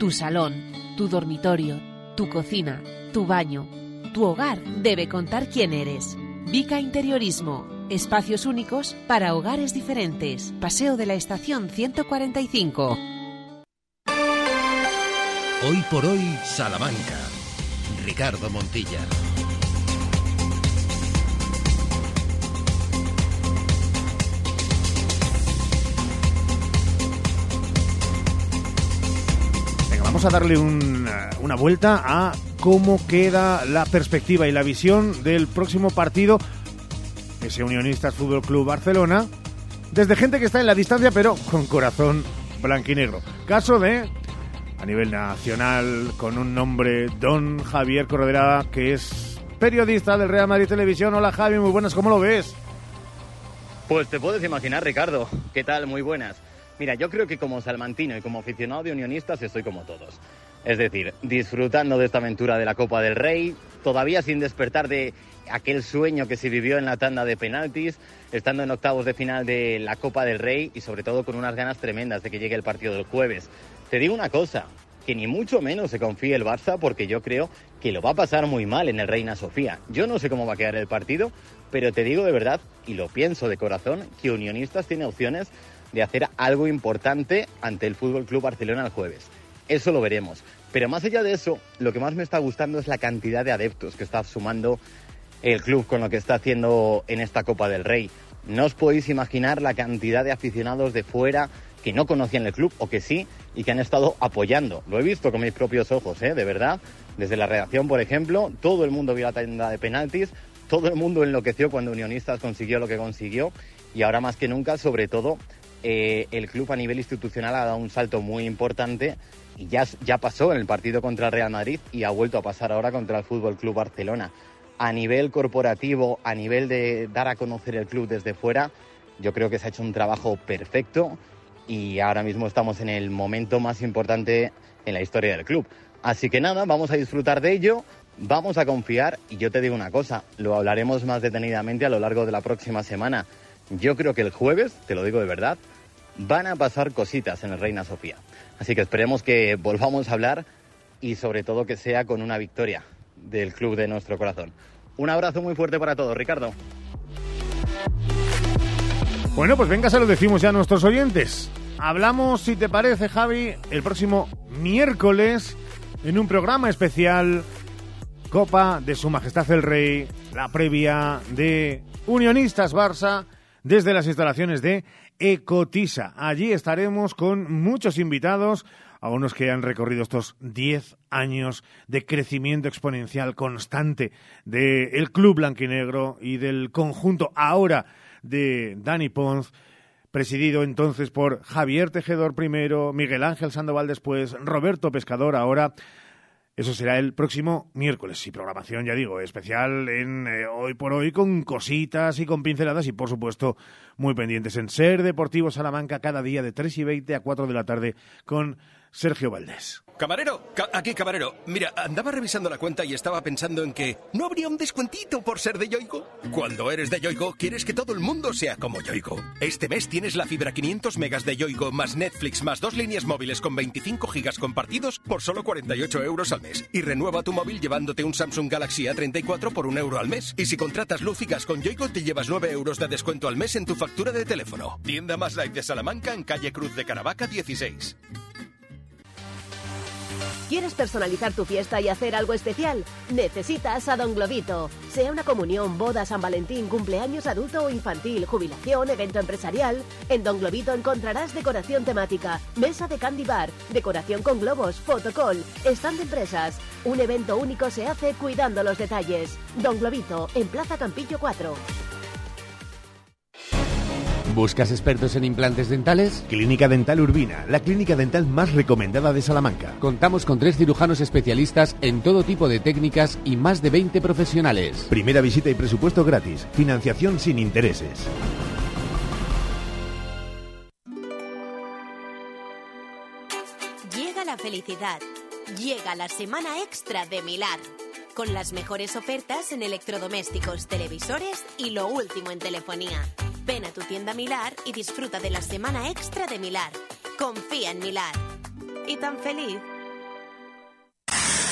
Tu salón, tu dormitorio, tu cocina, tu baño, tu hogar debe contar quién eres. Vica Interiorismo. Espacios únicos para hogares diferentes. Paseo de la Estación 145. Hoy por hoy, Salamanca. Ricardo Montilla. Vamos a darle un, una vuelta a cómo queda la perspectiva y la visión del próximo partido, ese Unionistas Fútbol Club Barcelona, desde gente que está en la distancia, pero con corazón blanquinegro. Caso de, a nivel nacional, con un nombre, don Javier Corredera, que es periodista del Real Madrid Televisión. Hola Javi, muy buenas, ¿cómo lo ves? Pues te puedes imaginar, Ricardo. ¿Qué tal? Muy buenas. Mira, yo creo que como salmantino y como aficionado de unionistas estoy como todos. Es decir, disfrutando de esta aventura de la Copa del Rey, todavía sin despertar de aquel sueño que se vivió en la tanda de penaltis, estando en octavos de final de la Copa del Rey y sobre todo con unas ganas tremendas de que llegue el partido del jueves. Te digo una cosa, que ni mucho menos se confíe el Barça porque yo creo que lo va a pasar muy mal en el Reina Sofía. Yo no sé cómo va a quedar el partido, pero te digo de verdad, y lo pienso de corazón, que Unionistas tiene opciones de hacer algo importante ante el Fútbol Club Barcelona el jueves. eso lo veremos. Pero más allá de eso, lo que más me está gustando es la cantidad de adeptos que está sumando el club con lo que está haciendo en esta Copa del Rey. No os podéis imaginar la cantidad de aficionados de fuera que no conocían el club o que sí y que han estado apoyando. Lo he visto con mis propios ojos, ¿eh? de verdad. Desde la redacción, por ejemplo, todo el mundo vio la tienda de penaltis, todo el mundo enloqueció cuando Unionistas consiguió lo que consiguió y ahora más que nunca, sobre todo, eh, el club a nivel institucional ha dado un salto muy importante y ya, ya pasó en el partido contra el Real Madrid y ha vuelto a pasar ahora contra el Fútbol Club Barcelona. A nivel corporativo, a nivel de dar a conocer el club desde fuera, yo creo que se ha hecho un trabajo perfecto y ahora mismo estamos en el momento más importante en la historia del club. Así que nada, vamos a disfrutar de ello, vamos a confiar y yo te digo una cosa, lo hablaremos más detenidamente a lo largo de la próxima semana. Yo creo que el jueves, te lo digo de verdad, van a pasar cositas en el Reina Sofía. Así que esperemos que volvamos a hablar y sobre todo que sea con una victoria del club de nuestro corazón. Un abrazo muy fuerte para todos, Ricardo. Bueno, pues venga, se lo decimos ya a nuestros oyentes. Hablamos, si te parece, Javi, el próximo miércoles en un programa especial Copa de Su Majestad el Rey, la previa de Unionistas Barça desde las instalaciones de Ecotisa. Allí estaremos con muchos invitados, algunos que han recorrido estos 10 años de crecimiento exponencial constante del club blanquinegro y del conjunto ahora de Dani Pons presidido entonces por Javier Tejedor primero, Miguel Ángel Sandoval después, Roberto Pescador ahora. Eso será el próximo miércoles. Y programación, ya digo, especial en eh, Hoy por Hoy con cositas y con pinceladas y, por supuesto, muy pendientes en Ser Deportivo Salamanca cada día de 3 y 20 a 4 de la tarde con Sergio Valdés. Camarero, aquí camarero. Mira, andaba revisando la cuenta y estaba pensando en que no habría un descuentito por ser de Yoigo. Cuando eres de Yoigo, quieres que todo el mundo sea como Yoigo. Este mes tienes la fibra 500 megas de Yoigo más Netflix más dos líneas móviles con 25 gigas compartidos por solo 48 euros al mes. Y renueva tu móvil llevándote un Samsung Galaxy A34 por un euro al mes. Y si contratas luz con Yoigo, te llevas 9 euros de descuento al mes en tu factura de teléfono. Tienda más light de Salamanca en calle Cruz de Caravaca 16. ¿Quieres personalizar tu fiesta y hacer algo especial? Necesitas a Don Globito. Sea una comunión, boda, San Valentín, cumpleaños adulto o infantil, jubilación, evento empresarial, en Don Globito encontrarás decoración temática, mesa de candy bar, decoración con globos, fotocall, stand de empresas. Un evento único se hace cuidando los detalles. Don Globito, en Plaza Campillo 4. ¿Buscas expertos en implantes dentales? Clínica Dental Urbina, la clínica dental más recomendada de Salamanca. Contamos con tres cirujanos especialistas en todo tipo de técnicas y más de 20 profesionales. Primera visita y presupuesto gratis. Financiación sin intereses. Llega la felicidad. Llega la semana extra de Milar. Con las mejores ofertas en electrodomésticos, televisores y lo último en telefonía. Ven a tu tienda Milar y disfruta de la semana extra de Milar. Confía en Milar. ¿Y tan feliz?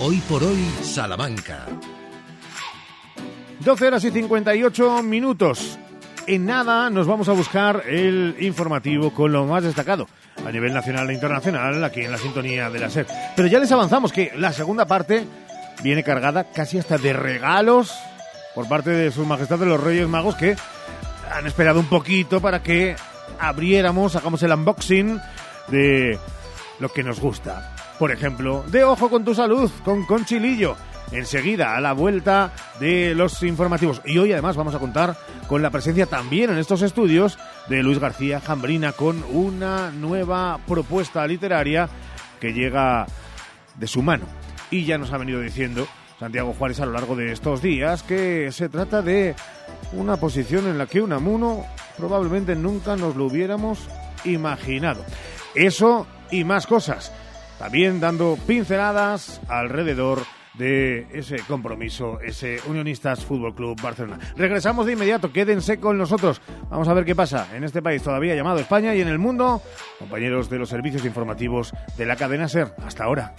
Hoy por hoy, Salamanca. 12 horas y 58 minutos. En nada nos vamos a buscar el informativo con lo más destacado a nivel nacional e internacional aquí en la sintonía de la SER. Pero ya les avanzamos que la segunda parte viene cargada casi hasta de regalos por parte de Su Majestad de los Reyes Magos que han esperado un poquito para que abriéramos, hagamos el unboxing de lo que nos gusta. Por ejemplo, de Ojo con tu Salud, con Conchilillo. Enseguida, a la vuelta de los informativos. Y hoy además vamos a contar con la presencia también en estos estudios de Luis García Jambrina con una nueva propuesta literaria que llega de su mano. Y ya nos ha venido diciendo Santiago Juárez a lo largo de estos días que se trata de una posición en la que Unamuno probablemente nunca nos lo hubiéramos imaginado. Eso y más cosas también dando pinceladas alrededor de ese compromiso, ese Unionistas Fútbol Club Barcelona. Regresamos de inmediato, quédense con nosotros. Vamos a ver qué pasa en este país todavía llamado España y en el mundo. Compañeros de los servicios informativos de la cadena SER. Hasta ahora.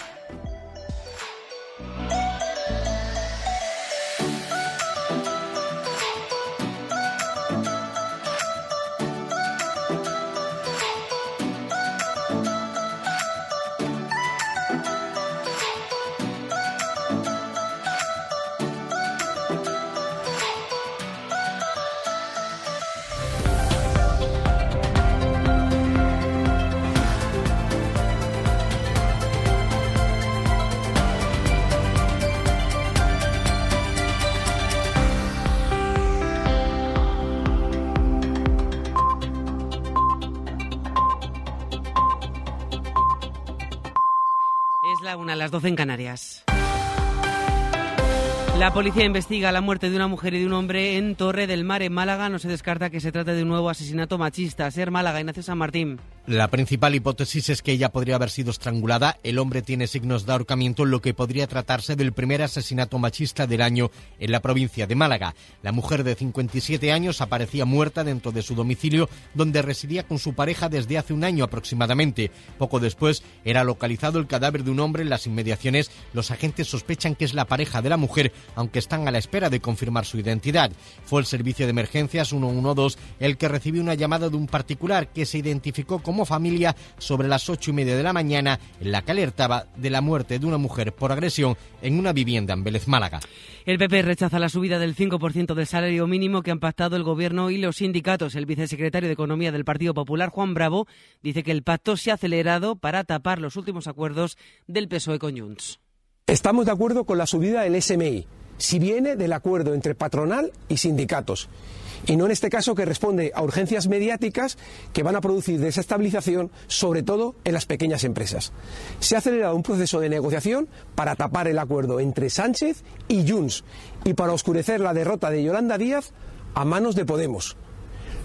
12 en Canarias. La policía investiga la muerte de una mujer y de un hombre en Torre del Mar, en Málaga. No se descarta que se trate de un nuevo asesinato machista. Ser Málaga, Ignacio San Martín. La principal hipótesis es que ella podría haber sido estrangulada. El hombre tiene signos de ahorcamiento, lo que podría tratarse del primer asesinato machista del año en la provincia de Málaga. La mujer de 57 años aparecía muerta dentro de su domicilio, donde residía con su pareja desde hace un año aproximadamente. Poco después era localizado el cadáver de un hombre en las inmediaciones. Los agentes sospechan que es la pareja de la mujer, aunque están a la espera de confirmar su identidad. Fue el servicio de emergencias 112 el que recibió una llamada de un particular que se identificó como familia sobre las ocho y media de la mañana, en la que alertaba de la muerte de una mujer por agresión en una vivienda en Vélez Málaga. El PP rechaza la subida del 5% del salario mínimo que han pactado el Gobierno y los sindicatos. El vicesecretario de Economía del Partido Popular, Juan Bravo, dice que el pacto se ha acelerado para tapar los últimos acuerdos del PSOE con Junts. Estamos de acuerdo con la subida del SMI, si viene del acuerdo entre patronal y sindicatos. Y no en este caso que responde a urgencias mediáticas que van a producir desestabilización, sobre todo en las pequeñas empresas. Se ha acelerado un proceso de negociación para tapar el acuerdo entre Sánchez y Junts y para oscurecer la derrota de Yolanda Díaz a manos de Podemos.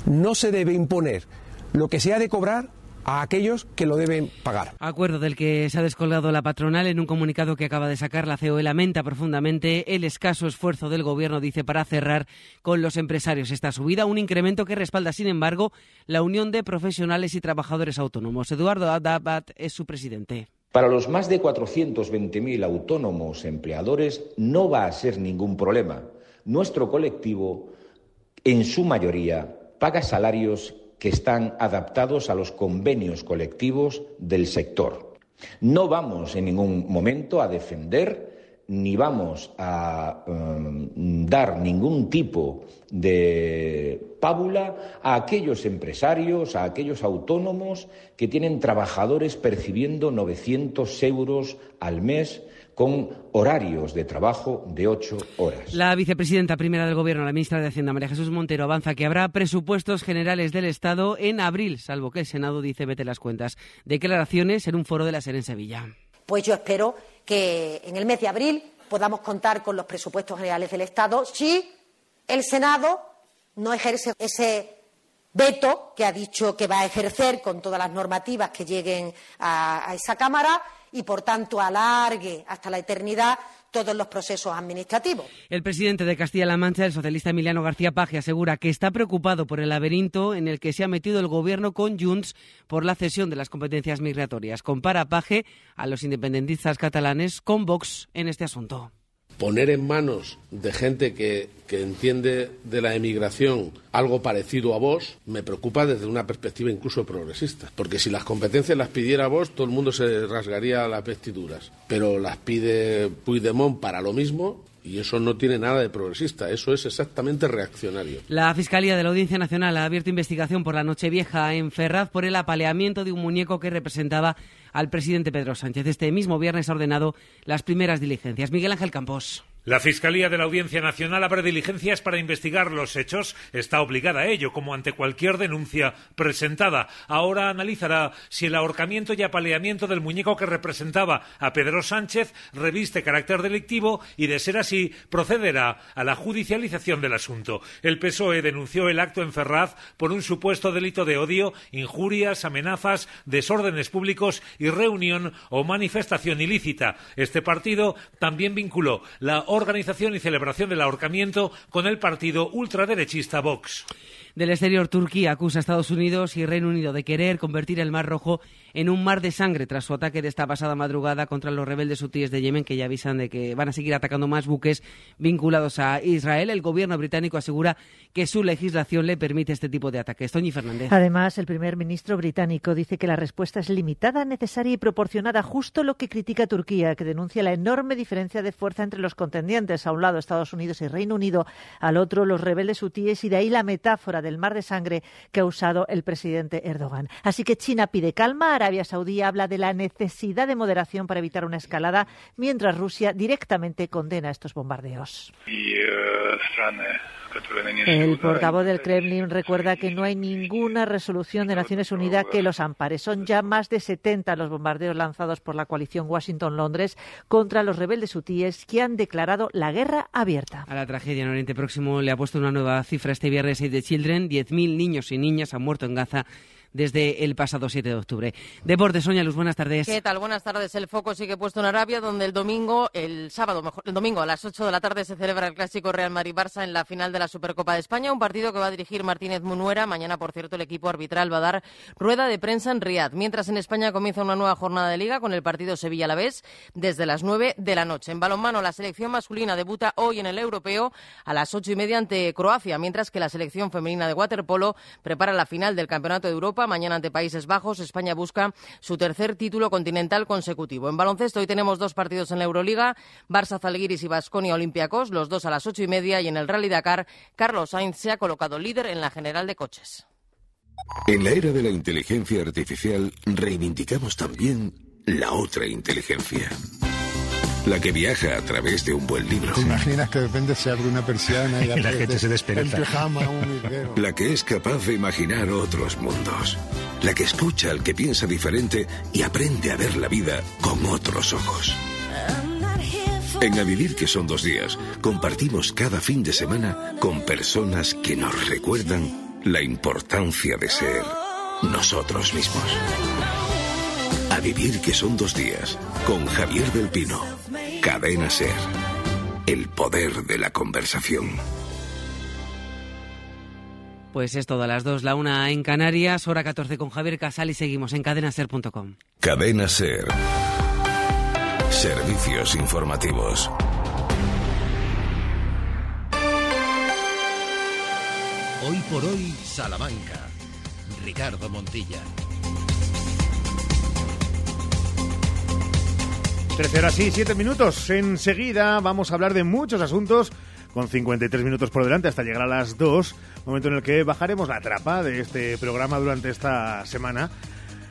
No se debe imponer lo que se ha de cobrar a aquellos que lo deben pagar. Acuerdo del que se ha descolgado la patronal en un comunicado que acaba de sacar la COE lamenta profundamente el escaso esfuerzo del gobierno, dice, para cerrar con los empresarios esta subida, un incremento que respalda, sin embargo, la Unión de Profesionales y Trabajadores Autónomos. Eduardo Adabat es su presidente. Para los más de 420.000 autónomos empleadores no va a ser ningún problema. Nuestro colectivo, en su mayoría, paga salarios que están adaptados a los convenios colectivos del sector. No vamos en ningún momento a defender ni vamos a um, dar ningún tipo de pábula a aquellos empresarios, a aquellos autónomos que tienen trabajadores percibiendo 900 euros al mes con horarios de trabajo de ocho horas. La vicepresidenta primera del Gobierno, la ministra de Hacienda, María Jesús Montero, avanza que habrá presupuestos generales del Estado en abril, salvo que el Senado dice vete las cuentas. Declaraciones en un foro de la SER en Sevilla. Pues yo espero que en el mes de abril podamos contar con los presupuestos generales del Estado si el Senado no ejerce ese veto que ha dicho que va a ejercer con todas las normativas que lleguen a, a esa Cámara y, por tanto, alargue hasta la eternidad todos los procesos administrativos. El presidente de Castilla-La Mancha, el socialista Emiliano García Paje, asegura que está preocupado por el laberinto en el que se ha metido el gobierno con Junts por la cesión de las competencias migratorias. Compara Paje a los independentistas catalanes con Vox en este asunto poner en manos de gente que, que, entiende de la emigración algo parecido a vos me preocupa desde una perspectiva incluso progresista. Porque si las competencias las pidiera vos, todo el mundo se rasgaría las vestiduras. Pero las pide Puigdemont para lo mismo y eso no tiene nada de progresista, eso es exactamente reaccionario. La Fiscalía de la Audiencia Nacional ha abierto investigación por la Nochevieja en Ferraz por el apaleamiento de un muñeco que representaba al presidente Pedro Sánchez. Este mismo viernes ha ordenado las primeras diligencias. Miguel Ángel Campos. La Fiscalía de la Audiencia Nacional abre diligencias para investigar los hechos. Está obligada a ello, como ante cualquier denuncia presentada. Ahora analizará si el ahorcamiento y apaleamiento del muñeco que representaba a Pedro Sánchez reviste carácter delictivo y, de ser así, procederá a la judicialización del asunto. El PSOE denunció el acto en Ferraz por un supuesto delito de odio, injurias, amenazas, desórdenes públicos y reunión o manifestación ilícita. Este partido también vinculó la organización y celebración del ahorcamiento con el partido ultraderechista Vox. Del exterior, Turquía acusa a Estados Unidos y Reino Unido de querer convertir el Mar Rojo en un mar de sangre tras su ataque de esta pasada madrugada contra los rebeldes hutíes de Yemen, que ya avisan de que van a seguir atacando más buques vinculados a Israel. El gobierno británico asegura que su legislación le permite este tipo de ataques. Toñi Fernández. Además, el primer ministro británico dice que la respuesta es limitada, necesaria y proporcionada, justo lo que critica Turquía, que denuncia la enorme diferencia de fuerza entre los contendientes. A un lado Estados Unidos y Reino Unido, al otro los rebeldes hutíes y de ahí la metáfora del mar de sangre que ha usado el presidente Erdogan. Así que China pide calma, Arabia Saudí habla de la necesidad de moderación para evitar una escalada, mientras Rusia directamente condena estos bombardeos. El portavoz del Kremlin recuerda que no hay ninguna resolución de Naciones Unidas que los ampare. Son ya más de 70 los bombardeos lanzados por la coalición Washington-Londres contra los rebeldes hutíes que han declarado la guerra abierta. A la tragedia en Oriente Próximo le ha puesto una nueva cifra este viernes Save the Children. 10.000 niños y niñas han muerto en Gaza desde el pasado 7 de octubre. Deportes, Sonia Luz, buenas tardes. ¿Qué tal? Buenas tardes. El foco sigue puesto en Arabia, donde el domingo, el sábado, mejor, el domingo a las 8 de la tarde se celebra el clásico Real Madrid-Barça en la final de la Supercopa de España, un partido que va a dirigir Martínez Munuera. Mañana, por cierto, el equipo arbitral va a dar rueda de prensa en Riad. Mientras en España comienza una nueva jornada de liga con el partido Sevilla-Alavés desde las 9 de la noche. En balonmano, la selección masculina debuta hoy en el europeo a las ocho y media ante Croacia, mientras que la selección femenina de waterpolo prepara la final del Campeonato de Europa mañana ante Países Bajos. España busca su tercer título continental consecutivo. En baloncesto hoy tenemos dos partidos en la Euroliga, Barça Zalgiris y Basconia Olympiacos, los dos a las ocho y media y en el Rally Dakar, Carlos Sainz se ha colocado líder en la general de coches. En la era de la inteligencia artificial reivindicamos también la otra inteligencia. La que viaja a través de un buen libro. ¿Te imaginas que de repente se abre una persiana y, la gente se despierta? El pijama, un higuero. La que es capaz de imaginar otros mundos. La que escucha al que piensa diferente y aprende a ver la vida con otros ojos. En A Vivir que son dos días, compartimos cada fin de semana con personas que nos recuerdan la importancia de ser nosotros mismos. A Vivir que son dos días, con Javier del Pino. Cadena Ser. El poder de la conversación. Pues es todo a las 2, la una en Canarias, hora 14 con Javier Casal y seguimos en cadenaser.com. Cadena Ser. Servicios informativos. Hoy por hoy, Salamanca. Ricardo Montilla. 13 horas y 7 minutos. Enseguida vamos a hablar de muchos asuntos con 53 minutos por delante hasta llegar a las 2, momento en el que bajaremos la trapa de este programa durante esta semana.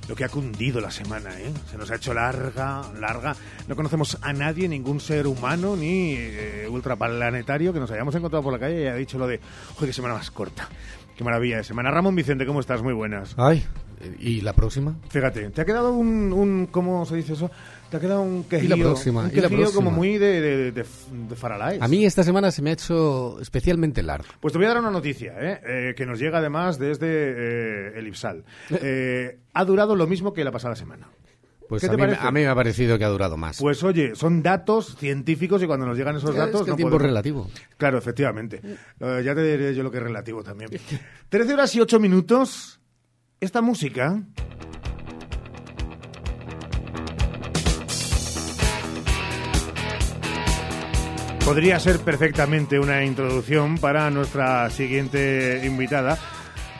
Lo que ha cundido la semana, ¿eh? Se nos ha hecho larga, larga. No conocemos a nadie, ningún ser humano ni eh, ultraplanetario que nos hayamos encontrado por la calle y haya dicho lo de, joder, qué semana más corta. Qué maravilla de semana. Ramón Vicente, ¿cómo estás? Muy buenas. Ay, ¿y la próxima? Fíjate, ¿te ha quedado un, un ¿cómo se dice eso? Te ha quedado un quejillo, ¿Y la próxima? un ¿Y la quejillo próxima? como muy de, de, de, de Faralaes. A mí esta semana se me ha hecho especialmente largo. Pues te voy a dar una noticia, ¿eh? Eh, que nos llega además desde eh, el IPSAL. Eh, ha durado lo mismo que la pasada semana. Pues ¿Qué a mí, parece? a mí me ha parecido que ha durado más. Pues oye, son datos científicos y cuando nos llegan esos Es datos... que el no tiempo es podemos- relativo. Claro, efectivamente. Eh, ya te diré yo lo que es relativo también. 13 horas y 8 minutos. Esta música... Podría ser perfectamente una introducción para nuestra siguiente invitada.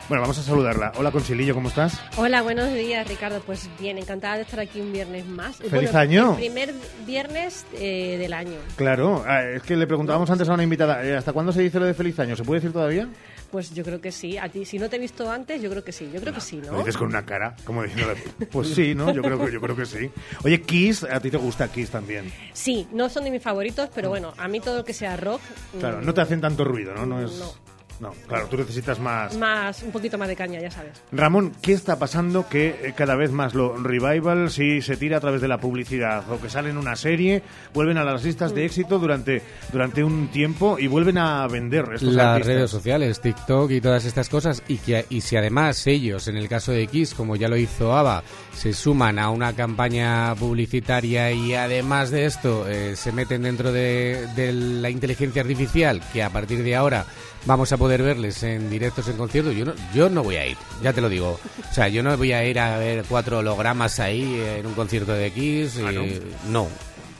Bueno, vamos a saludarla. Hola, Conchilillo, ¿cómo estás? Hola, buenos días, Ricardo. Pues bien, encantada de estar aquí un viernes más. ¡Feliz año! El primer viernes eh, del año. Claro, ah, es que le preguntábamos antes a una invitada, eh, ¿hasta cuándo se dice lo de feliz año? ¿Se puede decir todavía? Pues yo creo que sí. A ti, si no te he visto antes, yo creo que sí. Yo creo que sí, ¿no? Lo dices con una cara, como diciendo, pues sí, ¿no? Yo creo que, yo creo que sí. Oye, Kiss, a ti te gusta Kiss también. Sí, no son de mis favoritos, pero bueno, a mí todo lo que sea rock. Claro, mm, no te hacen tanto ruido, ¿no? No es. No. No, claro, tú necesitas más. Más, un poquito más de caña, ya sabes. Ramón, ¿qué está pasando que eh, cada vez más lo revival si se tira a través de la publicidad o que sale en una serie, vuelven a las listas de éxito durante, durante un tiempo y vuelven a vender estos Las artistas? redes sociales, TikTok y todas estas cosas y que y si además ellos, en el caso de Kiss, como ya lo hizo ABBA, se suman a una campaña publicitaria y además de esto eh, se meten dentro de, de la inteligencia artificial, que a partir de ahora vamos a poder verles en directos en conciertos, yo no, yo no voy a ir, ya te lo digo. O sea, yo no voy a ir a ver cuatro hologramas ahí en un concierto de Kiss. y- Ah, ¿no? no.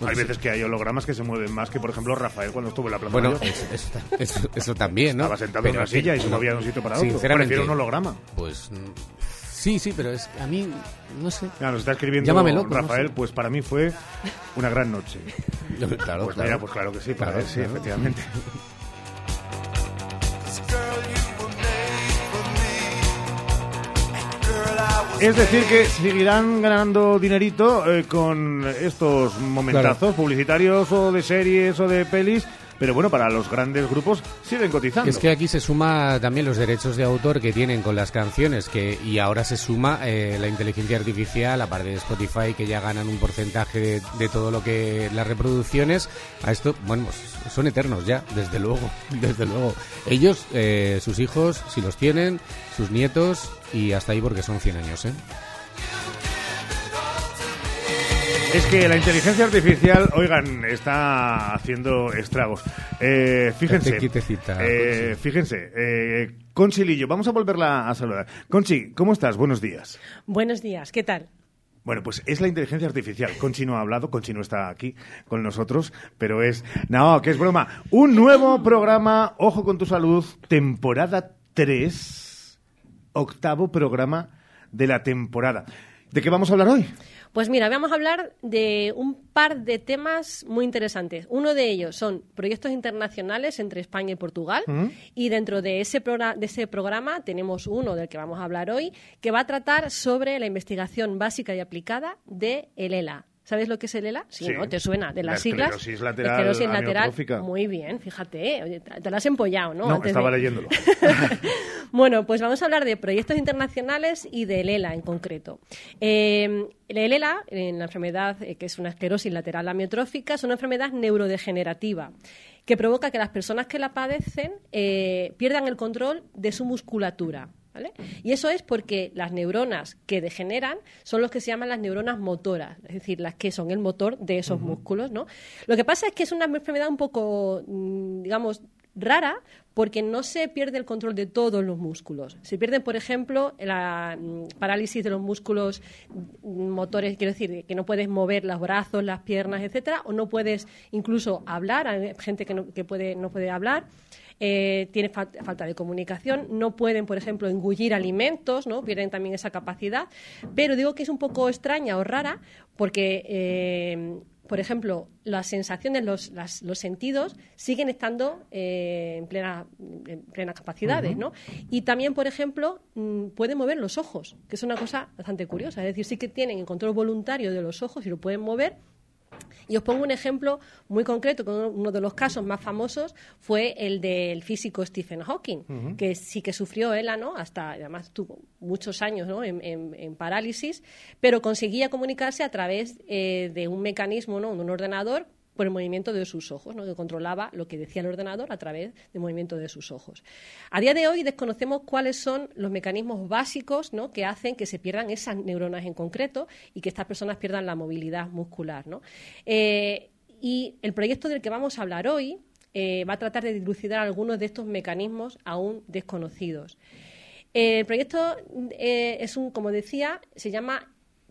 Hay veces que hay hologramas que se mueven más que, por ejemplo, Rafael cuando estuvo en la Plaza Bueno, Mayor. es- es- eso, eso también, ¿no? Estaba sentado Pero en una silla y se no, movía de un sitio para otro. Sinceramente, un holograma. Pues sí, sí, pero es a mí no sé. Ya, nos está escribiendo loco, no Rafael, sé. pues para mí fue una gran noche. Claro, pues claro. mira, pues claro que sí, para Claro, él sí, claro. efectivamente. Es decir, que seguirán ganando dinerito eh, con estos momentazos publicitarios o de series o de pelis, pero bueno, para los grandes grupos siguen cotizando. Es que aquí se suma también los derechos de autor que tienen con las canciones que y ahora se suma eh, la inteligencia artificial, aparte de Spotify, que ya ganan un porcentaje de, de todo lo que las reproducciones. A esto, bueno, pues, son eternos ya, desde luego, desde luego. Ellos, eh, sus hijos, si los tienen, sus nietos y hasta ahí porque son 100 años, ¿eh? Es que la inteligencia artificial, oigan, está haciendo estragos. Eh, fíjense, eh, fíjense, eh, Conchi Lillo, vamos a volverla a saludar. Conchi, ¿cómo estás? Buenos días. Buenos días, ¿qué tal? Bueno, pues es la inteligencia artificial. Conchi no ha hablado, Conchi no está aquí con nosotros, pero es... No, que es broma. Un nuevo programa, Ojo con tu salud, temporada 3, octavo programa de la temporada. ¿De qué vamos a hablar hoy? Pues mira, vamos a hablar de un par de temas muy interesantes. Uno de ellos son proyectos internacionales entre España y Portugal. ¿Mm? Y dentro de ese, de ese programa tenemos uno del que vamos a hablar hoy, que va a tratar sobre la investigación básica y aplicada de el ELA. ¿Sabes lo que es el ELA? Sí, Sí. ¿no? ¿Te suena? De La las siglas. esclerosis lateral Esclerosis lateral. Muy bien, fíjate. ¿eh? Oye, te te lo has empollado, ¿no? No, Antes estaba de- leyéndolo. Bueno, pues vamos a hablar de proyectos internacionales y del ELA en concreto. Eh, el ELA, en la enfermedad eh, que es una esclerosis lateral amiotrófica, es una enfermedad neurodegenerativa que provoca que las personas que la padecen eh, pierdan el control de su musculatura. ¿Vale? Y eso es porque las neuronas que degeneran son los que se llaman las neuronas motoras, es decir, las que son el motor de esos músculos. ¿no? Lo que pasa es que es una enfermedad un poco, mm, digamos, rara porque no se pierde el control de todos los músculos. Se pierde, por ejemplo, la mm, parálisis de los músculos mm, motores, quiero decir, que no puedes mover los brazos, las piernas, etcétera, o no puedes incluso hablar. Hay gente que no, que puede, no puede hablar. Eh, tiene fal- falta de comunicación, no pueden, por ejemplo, engullir alimentos, ¿no? pierden también esa capacidad. Pero digo que es un poco extraña o rara porque eh, por ejemplo, las sensaciones, los, las- los sentidos siguen estando eh, en plena en plenas capacidades. ¿no? Y también, por ejemplo, mm, pueden mover los ojos, que es una cosa bastante curiosa. Es decir, sí que tienen el control voluntario de los ojos y lo pueden mover, y os pongo un ejemplo muy concreto, que uno de los casos más famosos fue el del físico Stephen Hawking, que sí que sufrió ELA, ¿no? Hasta, además tuvo muchos años ¿no? en, en- en parálisis, pero conseguía comunicarse a través eh, de un mecanismo, ¿no? de un ordenador, por el movimiento de sus ojos, ¿no? que controlaba lo que decía el ordenador a través del movimiento de sus ojos. A día de hoy desconocemos cuáles son los mecanismos básicos ¿no? que hacen que se pierdan esas neuronas en concreto y que estas personas pierdan la movilidad muscular. Eh, y el proyecto del que vamos a hablar hoy eh, va a tratar de dilucidar algunos de estos mecanismos aún desconocidos. El proyecto eh, es un, como decía, se llama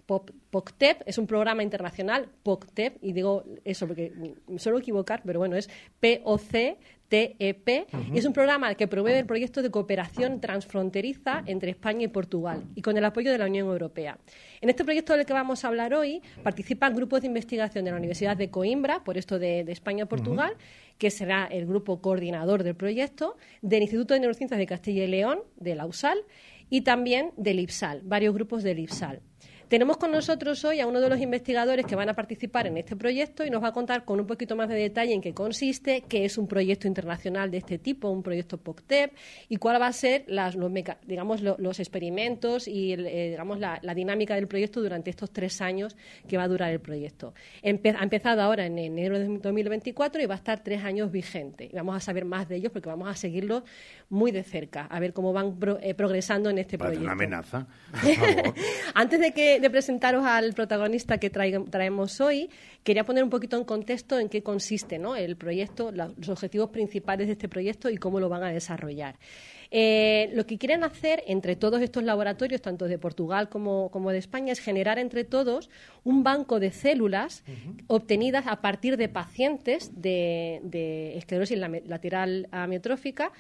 POCTEP, es un programa internacional, POCTEP, y digo eso porque me suelo equivocar, pero bueno, es POC TEP es un programa que promueve el proyecto de cooperación transfronteriza entre España y Portugal y con el apoyo de la Unión Europea. En este proyecto del que vamos a hablar hoy participan grupos de investigación de la Universidad de Coimbra, por esto de, España y Portugal, que será el grupo coordinador del proyecto, del Instituto de Neurociencias de Castilla y León, de la USAL, y también del IPSAL, varios grupos del IPSAL. Tenemos con nosotros hoy a uno de los investigadores que van a participar en este proyecto y nos va a contar con un poquito más de detalle en qué consiste, qué es un proyecto internacional de este tipo, un proyecto POCTEP, y cuál va a ser las, los, digamos, los, experimentos y eh, digamos, la, dinámica del proyecto durante estos tres años que va a durar el proyecto. ha empezado ahora en enero de 2024 y va a estar tres años vigente. Y vamos a saber más de ellos porque vamos a seguirlos muy de cerca, a ver cómo van eh, progresando en este proyecto. una amenaza. Antes de que de presentaros al protagonista que traemos hoy, quería poner un poquito en contexto en qué consiste el proyecto, los objetivos principales de este proyecto y cómo lo van a desarrollar. Eh, lo que quieren hacer entre todos estos laboratorios, tanto de Portugal como, de España, es generar entre todos un banco de células obtenidas a partir de pacientes de, de esclerosis lateral amiotrófica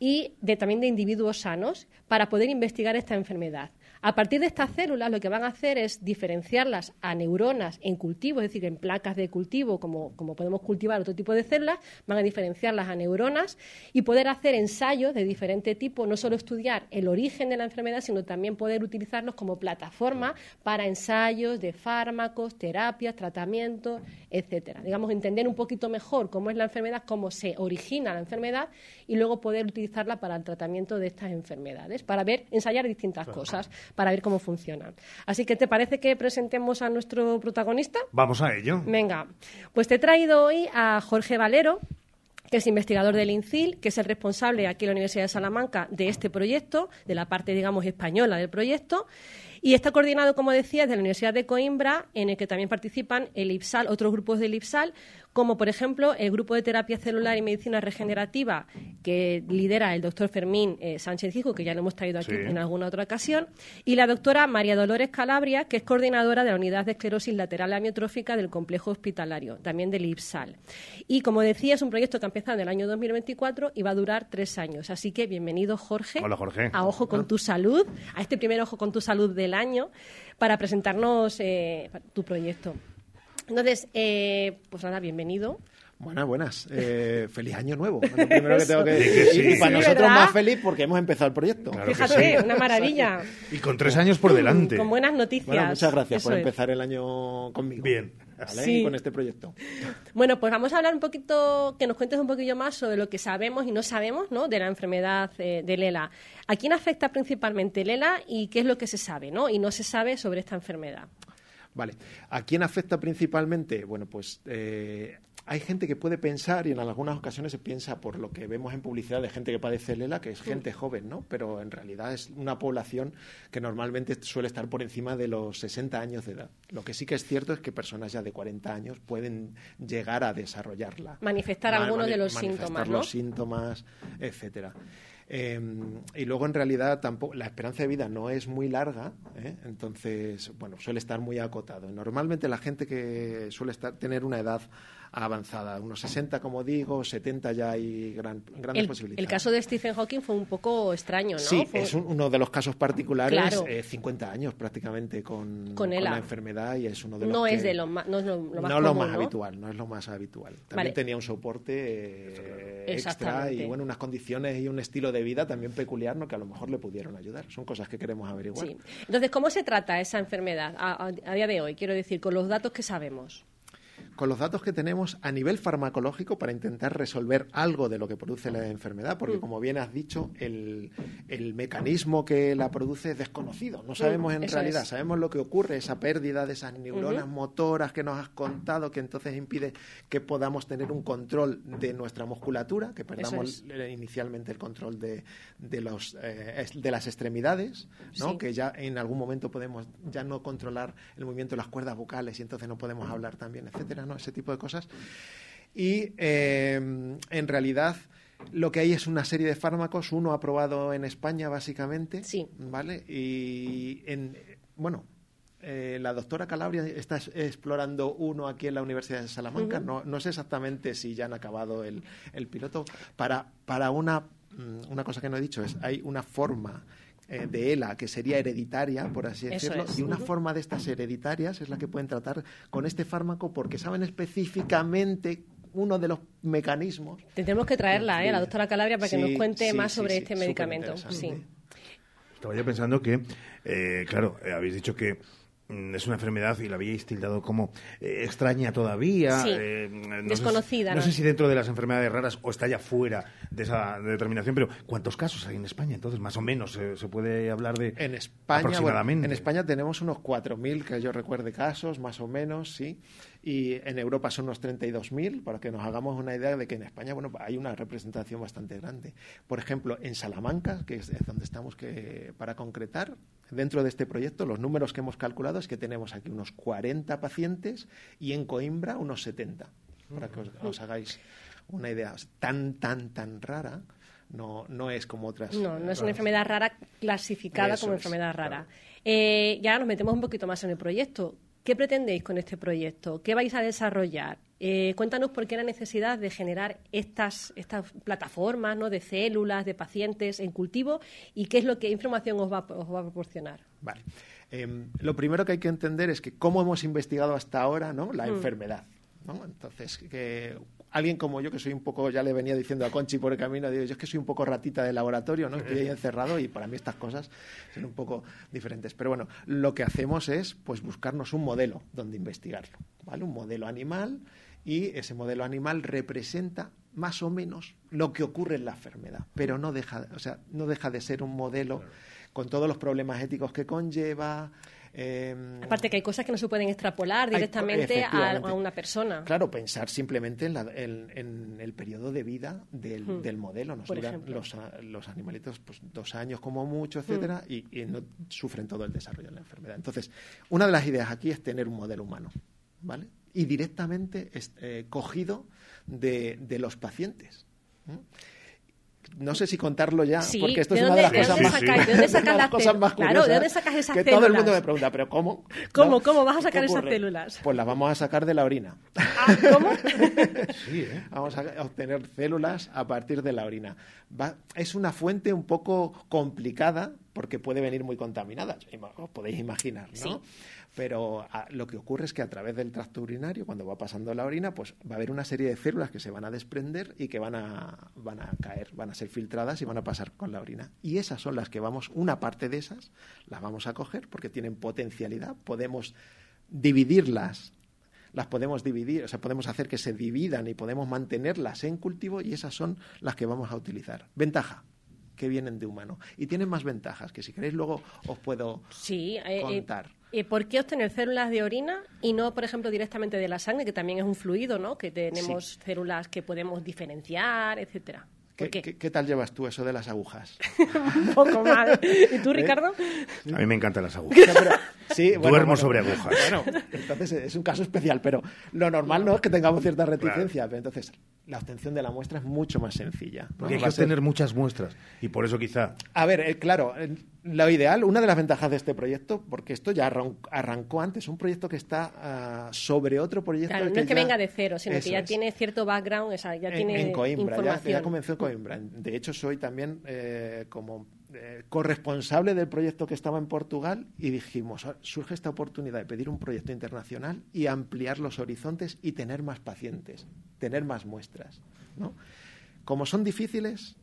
y de, también de individuos sanos para poder investigar esta enfermedad. A partir de estas células lo que van a hacer es diferenciarlas a neuronas en cultivo, es decir, en placas de cultivo, como, podemos cultivar otro tipo de células, van a diferenciarlas a neuronas y poder hacer ensayos de diferente tipo, no solo estudiar el origen de la enfermedad, sino también poder utilizarlos como plataforma para ensayos de fármacos, terapias, tratamientos, etcétera. Digamos, entender un poquito mejor cómo es la enfermedad, cómo se origina la enfermedad y luego poder utilizarla para el tratamiento de estas enfermedades, para ver, ensayar distintas cosas para ver cómo funcionan. Así que, ¿te parece que presentemos a nuestro protagonista? Vamos a ello. Venga, pues te he traído hoy a Jorge Valero, que es investigador del INCIL, que es el responsable aquí en la Universidad de Salamanca de este proyecto, de la parte, digamos, española del proyecto. Y está coordinado, como decía, desde la Universidad de Coimbra, en el que también participan el IPSAL, otros grupos del IPSAL, como por ejemplo el grupo de terapia celular y medicina regenerativa que lidera el doctor Fermín eh, Sánchez Hijo, que ya lo hemos traído aquí en alguna otra ocasión, y la doctora María Dolores Calabria, que es coordinadora de la unidad de esclerosis lateral amiotrófica del complejo hospitalario, también del IPSAL. Y como decía, es un proyecto que ha empezado en el año 2024 y va a durar tres años. Así que bienvenido, Jorge. Hola, Jorge. A Ojo con tu Salud, a este primer Ojo con tu Salud del año, para presentarnos eh, tu proyecto. Entonces, eh, pues nada, bienvenido. Buenas, buenas. Eh, feliz año nuevo. Lo primero que tengo que decir. Y para nosotros más feliz porque hemos empezado el proyecto. Fíjate, una maravilla. Y con tres años por delante. Con buenas noticias. muchas gracias por empezar el año conmigo. Bien. ¿vale? con este proyecto. Bueno, pues vamos a hablar un poquito, que nos cuentes un poquillo más sobre lo que sabemos y no sabemos ¿no? de la enfermedad eh, de Lela. ¿A quién afecta principalmente Lela y qué es lo que se sabe ¿no? y no se sabe sobre esta enfermedad? Vale. ¿A quién afecta principalmente? Bueno, pues eh, hay gente que puede pensar, y en algunas ocasiones se piensa por lo que vemos en publicidad de gente que padece Lela, que es gente joven, ¿no? Pero en realidad es una población que normalmente suele estar por encima de los 60 años de edad. Lo que sí que es cierto es que personas ya de 40 años pueden llegar a desarrollarla. Manifestar algunos de los síntomas, ¿no? los síntomas, etcétera. Em, y luego, en realidad, tampoco, la esperanza de vida no es muy larga, ¿eh? entonces, bueno, suele estar muy acotado. Normalmente la gente que suele estar, tener una edad avanzada. Unos 60, como digo, 70 ya hay gran, grandes posibilidades. El caso de Stephen Hawking fue un poco extraño, ¿no? Sí, es uno de los casos particulares, 50 eh, años prácticamente con, con, la enfermedad y es uno de los no es de lo más, no es lo, más, no lo más habitual, no es lo más habitual. También tenía un soporte eh, extra y bueno, unas condiciones y un estilo de vida también peculiar, ¿no? que a lo mejor le pudieron ayudar. Son cosas que queremos averiguar. Sí. Entonces, ¿cómo se trata esa enfermedad a día de hoy? Quiero decir, con los datos que sabemos con los datos que tenemos a nivel farmacológico para intentar resolver algo de lo que produce la enfermedad, porque mm. como bien has dicho, el, mecanismo que la produce es desconocido. No sabemos en realidad, sabemos lo que ocurre, esa pérdida de esas neuronas motoras que nos has contado, que entonces impide que podamos tener un control de nuestra musculatura, que perdamos inicialmente el control de, de, los, eh, de las extremidades, ¿no? que ya en algún momento podemos ya no controlar el movimiento de las cuerdas vocales y entonces no podemos hablar también, etcétera. Ese tipo de cosas. Y eh, en realidad lo que hay es una serie de fármacos, uno aprobado en España básicamente, sí. ¿vale? Y en, bueno, eh, la doctora Calabria está es- explorando uno aquí en la Universidad de Salamanca. No, no sé exactamente si ya han acabado el, el piloto. Para, para una, mm, una cosa que no he dicho es, hay una forma eh, de ELA que sería hereditaria, por así Eso decirlo, es. y una forma de estas hereditarias es la que pueden tratar con este fármaco porque saben específicamente uno de los mecanismos. Tendremos que traerla, ¿eh? la doctora Calabria, para que nos cuente sí, más sobre sí, este medicamento. Sí. Estaba yo pensando que, eh, claro, eh, habéis dicho que es una enfermedad y la habíais tildado como eh, extraña todavía. Sí, eh, no sé desconocida, No, ¿no? sé si dentro de las enfermedades raras o está ya fuera de esa determinación, pero ¿cuántos casos hay en España? Entonces, más o menos, eh, se puede hablar de En España, bueno, aproximadamente. en España tenemos unos 4.000 que yo recuerde casos, más o menos, sí. Y en Europa son unos 32.000, para que nos hagamos una idea de que en España, bueno, hay una representación bastante grande. Por ejemplo, en Salamanca, que es es donde estamos que, para concretar, dentro de este proyecto, los números que hemos calculado es que tenemos aquí unos 40 pacientes y en Coimbra unos 70, para que os, os hagáis una idea. Tan, tan, tan rara. No, no es como otras. No, no es una enfermedad rara clasificada Eso como es, enfermedad rara. Eh, ya nos metemos un poquito más en el proyecto. ¿Qué pretendéis con este proyecto? ¿Qué vais a desarrollar? Eh, cuéntanos por qué la necesidad de generar estas, estas plataformas ¿no? de células, de pacientes en cultivo y qué es lo que información os va, os va a proporcionar. Vale. Em, lo primero que hay que entender es que cómo hemos investigado hasta ahora ¿no? la Mm. enfermedad. ¿no? Entonces, que alguien como yo, que soy un poco, ya le venía diciendo a Conchi por el camino, digo, yo es que soy un poco ratita de laboratorio, ¿no? Estoy ahí encerrado y para mí estas cosas son un poco diferentes. Pero bueno, lo que hacemos es pues buscarnos un modelo donde investigarlo, ¿vale? Un modelo animal y ese modelo animal representa más o menos lo que ocurre en la enfermedad, pero no deja, o sea, no deja de ser un modelo con todos los problemas éticos que conlleva. em, Aparte que hay cosas que no se pueden extrapolar Hay- directamente a, una persona. Claro, pensar simplemente en, la- en- en el periodo de vida del, Hmm. del modelo. Nos Por duran los, a- los animalitos pues, dos años como mucho, etcétera, y, y no sufren todo el desarrollo de la enfermedad. Entonces, una de las ideas aquí es tener un modelo humano, ¿vale? Y directamente eh, cogido de, de los pacientes. ¿m? No sé si contarlo ya, Sí, porque esto ¿de es una de las cosas más, sacáis- de dónde sacas una de las las cosas más células? Claro, curiosas ¿de dónde sacas esas que todo el mundo células? me pregunta, pero ¿cómo? ¿Cómo, ¿No? cómo vas a sacar ¿Qué esas células? Pues las vamos a sacar de la orina. ¿Cómo? Sí, ¿eh? Vamos a obtener células a partir de la orina. Va- es una fuente un poco complicada porque puede venir muy contaminada, os podéis imaginar, ¿no? Sí. Pero a- lo que ocurre es que a través del tracto urinario, cuando va pasando la orina, pues va a haber una serie de células que se van a desprender y que van a, van a caer, van a ser filtradas y van a pasar con la orina. Y esas son las que vamos, una parte de esas, las vamos a coger porque tienen potencialidad, podemos dividirlas las podemos dividir, o sea, podemos hacer que se dividan y podemos mantenerlas en cultivo y esas son las que vamos a utilizar. Ventaja, que vienen de humano. Y tienen más ventajas, que si queréis luego os puedo Sí, eh, eh, contar. eh, ¿Por qué obtener células de orina y no, por ejemplo, directamente de la sangre, que también es un fluido, ¿no? Que tenemos células que podemos diferenciar, etcétera. ¿Por ¿Qué, qué? qué- qué tal llevas tú eso de las agujas? Un poco mal. ¿Y tú, ¿Eh? Ricardo? A mí me encantan las agujas. No, pero- sí, bueno, Duermo bueno, sobre agujas. Bueno, entonces es un caso especial, pero lo normal no es que tengamos cierta reticencia. Pero entonces, la obtención de la muestra es mucho más sencilla. ¿no? Porque hay que a ser- obtener muchas muestras. Y por eso quizá A ver, eh, claro, eh, lo ideal, una de las ventajas de este proyecto, porque esto ya arran- arrancó antes, un proyecto que está ah, sobre otro proyecto. Claro, no es que ya- venga de cero, sino Eso que ya es. tiene cierto background, o sea, ya en, tiene en Coimbra, ya, información. ya comenzó en Coimbra. De hecho, soy también eh, como eh, corresponsable del proyecto que estaba en Portugal y dijimos, "Ah, surge esta oportunidad de pedir un proyecto internacional y ampliar los horizontes y tener más pacientes, tener más muestras. ¿no? Como son difíciles,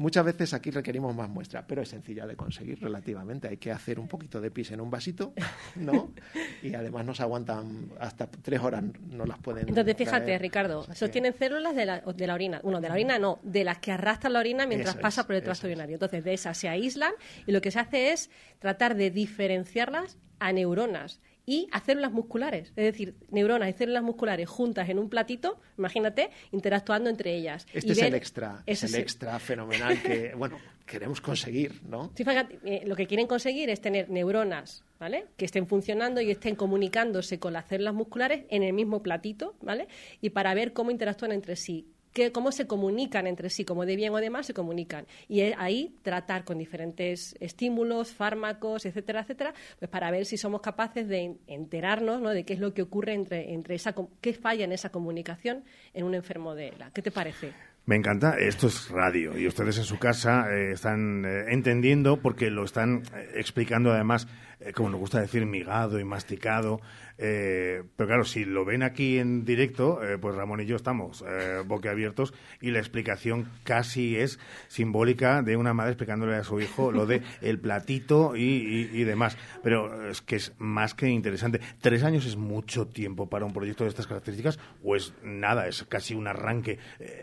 muchas veces aquí requerimos más muestras, pero es sencilla de conseguir relativamente. Hay que hacer un poquito de pis en un vasito, ¿no? Y además nos aguantan hasta tres horas, no las pueden Entonces, fíjate, traer. Ricardo, que- sostienen células de la, de la orina. Bueno, de la orina no, de las que arrastran la orina mientras Eso pasa es, por el tracto urinario. Entonces, de esas se aíslan y lo que se hace es tratar de diferenciarlas a neuronas y a células musculares. Es decir, neuronas y células musculares juntas en un platito, imagínate, interactuando entre ellas. Este Y es ver- el extra, es el extra fenomenal que, bueno, queremos conseguir, ¿no? Sí, fíjate, eh, lo que quieren conseguir es tener neuronas, ¿vale? Que estén funcionando y estén comunicándose con las células musculares en el mismo platito, ¿vale? Y para ver cómo interactúan entre sí. Que, cómo se comunican entre sí, como de bien o de mal se comunican. Y ahí tratar con diferentes estímulos, fármacos, etcétera, etcétera, pues para ver si somos capaces de enterarnos ¿no? de qué es lo que ocurre entre, entre esa, qué falla en esa comunicación en un enfermo de ELA. ¿Qué te parece? Me encanta, esto es radio y ustedes en su casa eh, están eh, entendiendo porque lo están eh, explicando además, como nos gusta decir, migado y masticado. pero claro, si lo ven aquí en directo, pues Ramón y yo estamos boquiabiertos y la explicación casi es simbólica de una madre explicándole a su hijo lo de el platito y, y demás. Pero es que es más que interesante. ¿Tres años es mucho tiempo para un proyecto de estas características o es nada, es casi un arranque?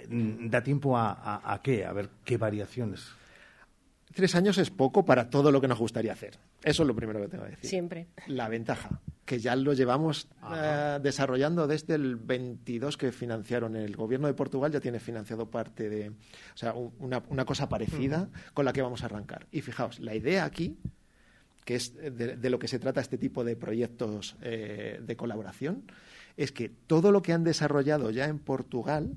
¿Da tiempo a, qué? A ver qué variaciones. Tres años es poco para todo lo que nos gustaría hacer. Eso es lo primero que tengo que decir. Siempre. La ventaja, que ya lo llevamos eh, desarrollando desde el 22 que financiaron. El gobierno de Portugal ya tiene financiado parte de, o sea, una, cosa parecida con la que vamos a arrancar. Y fijaos, la idea aquí, que es de, lo que se trata este tipo de proyectos eh, de colaboración, es que todo lo que han desarrollado ya en Portugal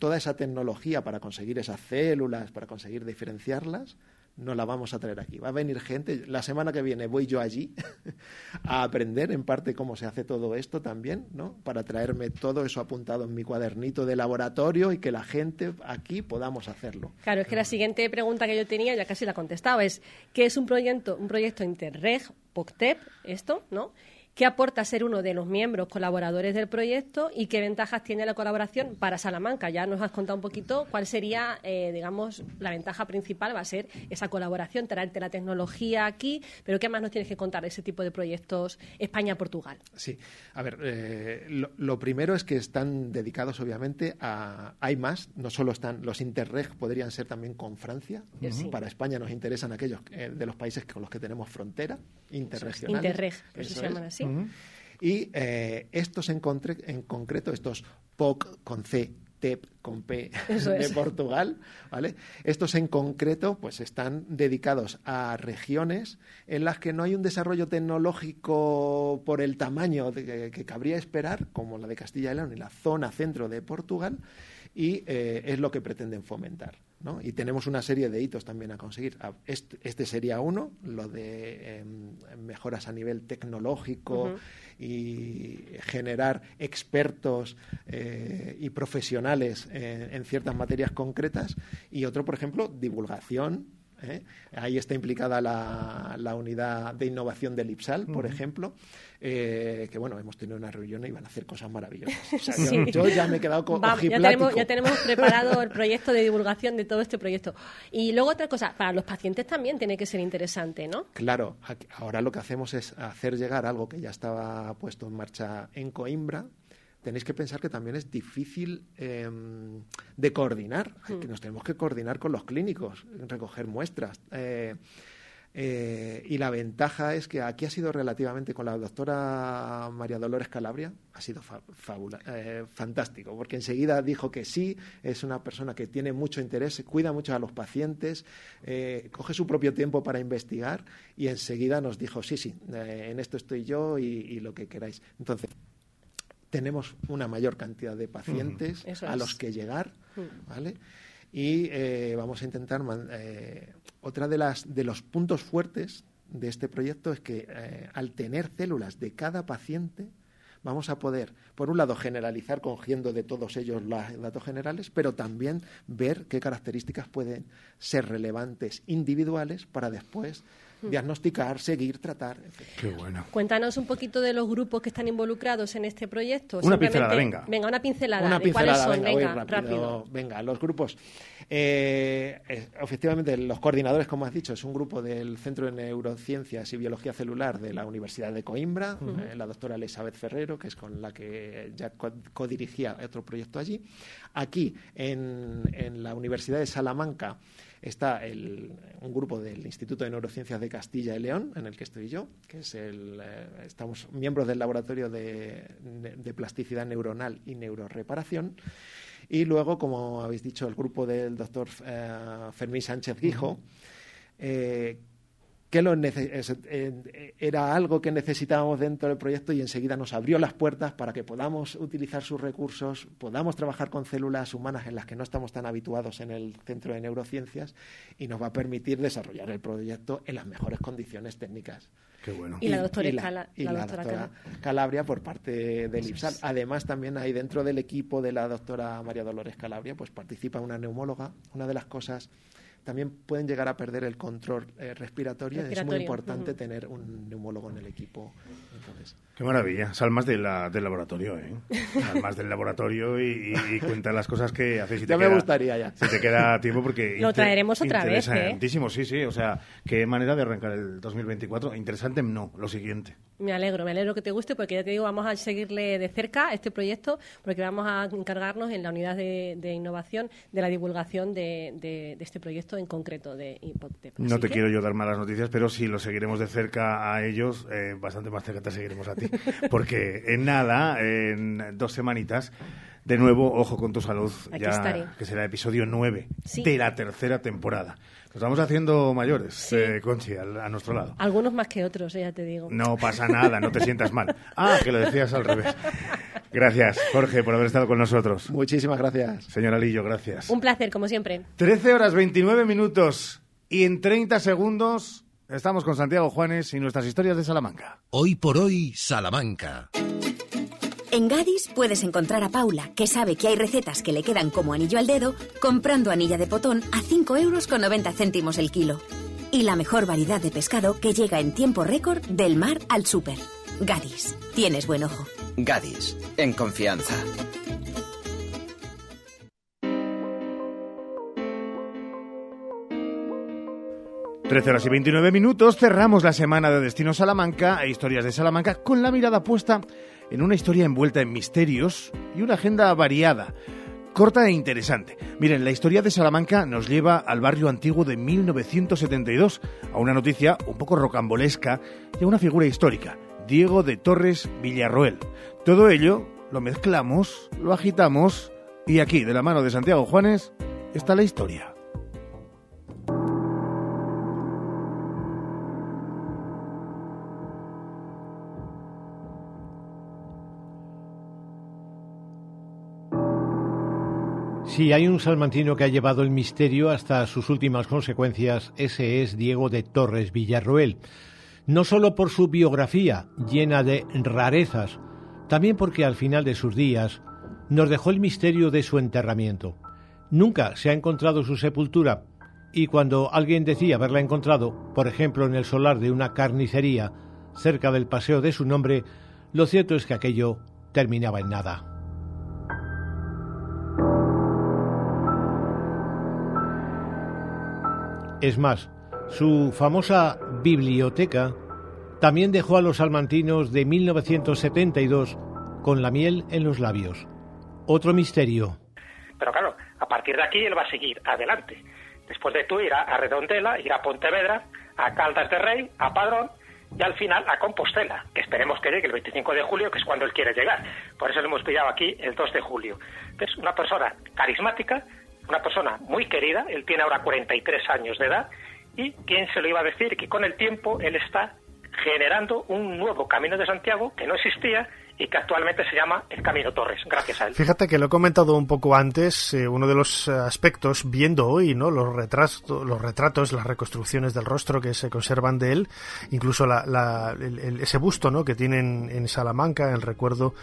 Toda esa tecnología para conseguir esas células, para conseguir diferenciarlas, no la vamos a traer aquí. Va a venir gente, la semana que viene voy yo allí a aprender en parte cómo se hace todo esto también, ¿no? Para traerme todo eso apuntado en mi cuadernito de laboratorio y que la gente aquí podamos hacerlo. Claro, es que la siguiente pregunta que yo tenía, ya casi la contestaba, es ¿qué es un proyecto, un proyecto Interreg, POCTEP, esto, ¿no? ¿Qué aporta ser uno de los miembros colaboradores del proyecto y qué ventajas tiene la colaboración para Salamanca? Ya nos has contado un poquito cuál sería, eh, digamos, la ventaja principal va a ser esa colaboración, traerte la tecnología aquí, pero ¿qué más nos tienes que contar de ese tipo de proyectos España-Portugal? Sí, a ver, eh, lo, primero es que están dedicados obviamente a... Hay más, no solo están los Interreg, podrían ser también con Francia. Para España nos interesan aquellos eh, de los países con los que tenemos frontera, interregionales. Interreg, eso se llaman así. Y eh, estos en, en, concreto, estos POC con C, TEP con P de Portugal, ¿vale? Estos en concreto, pues están dedicados a regiones en las que no hay un desarrollo tecnológico por el tamaño que, que cabría esperar, como la de Castilla y León y la zona centro de Portugal, y eh, es lo que pretenden fomentar. ¿No? Y tenemos una serie de hitos también a conseguir. Ah, este, sería uno, lo de em, mejoras a nivel tecnológico y generar expertos eh, y profesionales en ciertas materias concretas. Y otro, por ejemplo, divulgación ¿eh? Ahí está implicada la, unidad de innovación del IPSAL, por ejemplo, eh, que bueno, hemos tenido una reunión y van a hacer cosas maravillosas. yo, ya me he quedado con ya tenemos, ya tenemos preparado el proyecto de divulgación de todo este proyecto. Y luego otra cosa, para los pacientes también tiene que ser interesante, ¿no? Claro, ahora lo que hacemos es hacer llegar algo que ya estaba puesto en marcha en Coimbra, tenéis que pensar que también es difícil em, de coordinar, que hmm. nos tenemos que coordinar con los clínicos, recoger muestras. Eh, eh, y la ventaja es que aquí ha sido relativamente con la doctora María Dolores Calabria, ha sido eh, fantástico, porque enseguida dijo que sí, es una persona que tiene mucho interés, cuida mucho a los pacientes, coge su propio tiempo para investigar y enseguida nos dijo, sí, sí, en esto estoy yo y, y lo que queráis. Entonces, tenemos una mayor cantidad de pacientes a los que llegar, ¿vale? Y eh, vamos a intentar eh, otra de las de los puntos fuertes de este proyecto es que eh, al tener células de cada paciente vamos a poder, por un lado, generalizar cogiendo de todos ellos los datos generales, pero también ver qué características pueden ser relevantes individuales para después diagnosticar, seguir, tratar. Qué bueno. Cuéntanos un poquito de los grupos que están involucrados en este proyecto. Una pincelada, venga. Venga, una pincelada. Una pincelada, ¿Cuáles son? Venga, rápido, Venga, los grupos. Eh, efectivamente, los coordinadores, como has dicho, es un grupo del Centro de Neurociencias y Biología Celular de la Universidad de Coimbra, eh, la doctora Elizabeth Ferrero, que es con la que ya codirigía otro proyecto allí. Aquí, en, en la Universidad de Salamanca, Está un grupo del Instituto de Neurociencias de Castilla y León, en el que estoy yo, que es el, eh, estamos miembros del Laboratorio de, Plasticidad Neuronal y Neuroreparación. Y luego, como habéis dicho, el grupo del doctor eh, Fermín Sánchez Guijo, eh, que lo era algo que necesitábamos dentro del proyecto y enseguida nos abrió las puertas para que podamos utilizar sus recursos, podamos trabajar con células humanas en las que no estamos tan habituados en el Centro de Neurociencias y nos va a permitir desarrollar el proyecto en las mejores condiciones técnicas. Qué bueno. Y la doctora, Calabria por parte del IPSAL. Además, también hay dentro del equipo de la doctora María Dolores Calabria, pues participa una neumóloga. Una de las cosas también pueden llegar a perder el control eh, respiratorio. Es muy importante tener un neumólogo en el equipo. Qué maravilla. Salmas de del laboratorio, ¿eh? Salmas del laboratorio y, y, cuenta las cosas que haces. Si ya me gustaría ya. Si te queda tiempo porque... Lo traeremos otra vez, ¿eh? sí, sí. O sea, qué manera de arrancar el 2024. Interesante, no. Lo siguiente. Me alegro, me alegro que te guste porque ya te digo, vamos a seguirle de cerca este proyecto porque vamos a encargarnos en la unidad de, innovación de la divulgación de, este proyecto en concreto de No te quiero yo dar malas noticias, pero sí lo seguiremos de cerca a ellos, eh, bastante más cerca te seguiremos a ti, porque en nada, en dos semanitas, de nuevo, ojo con tu salud, ya que será episodio 9 de la tercera temporada. Nos vamos haciendo mayores, eh, Conchi, a, nuestro lado. Algunos más que otros, eh, ya te digo. No pasa nada, no te sientas mal. Ah, que lo decías al revés. Gracias, Jorge, por haber estado con nosotros. Muchísimas gracias. Señora Lillo, gracias. Un placer, como siempre. 13 horas 29 minutos y en 30 segundos estamos con Santiago Juanes y nuestras historias de Salamanca. Hoy por hoy, Salamanca. En Gadis puedes encontrar a Paula, que sabe que hay recetas que le quedan como anillo al dedo, comprando anilla de potón a 5 euros con 90 céntimos el kilo. Y la mejor variedad de pescado que llega en tiempo récord del mar al súper. Gadis, tienes buen ojo. Gadis, en confianza. Trece horas y 29 minutos, cerramos la semana de Destino Salamanca e Historias de Salamanca con la mirada puesta en una historia envuelta en misterios y una agenda variada, corta e interesante. Miren, la historia de Salamanca nos lleva al barrio antiguo de 1972, a una noticia un poco rocambolesca y a una figura histórica, Diego de Torres Villarroel. Todo ello lo mezclamos, lo agitamos y aquí, de la mano de Santiago Juanes, está la historia. Si hay un salmantino que ha llevado el misterio hasta sus últimas consecuencias, ese es Diego de Torres Villarroel. No solo por su biografía llena de rarezas, también porque al final de sus días nos dejó el misterio de su enterramiento. Nunca se ha encontrado su sepultura y cuando alguien decía haberla encontrado, por ejemplo en el solar de una carnicería cerca del paseo de su nombre, lo cierto es que aquello terminaba en nada. Es más, su famosa biblioteca también dejó a los salmantinos de 1972 con la miel en los labios. Otro misterio. Pero claro, a partir de aquí él va a seguir adelante. Después de tú ir a, Redondela, ir a Pontevedra, a Caldas de Rey, a Padrón y al final a Compostela, que esperemos que llegue el 25 de julio, que es cuando él quiere llegar. Por eso lo hemos pillado aquí el 2 de julio. Es una persona carismática, una persona muy querida, él tiene ahora 43 años de edad, y quién se lo iba a decir que con el tiempo él está generando un nuevo camino de Santiago que no existía y que actualmente se llama el Camino Torres, gracias a él. Fíjate que lo he comentado un poco antes, eh, uno de los eh, aspectos, viendo hoy ¿no? los, retratos, los retratos, las reconstrucciones del rostro que se conservan de él, incluso ese busto ¿no? que tienen en Salamanca, el recuerdo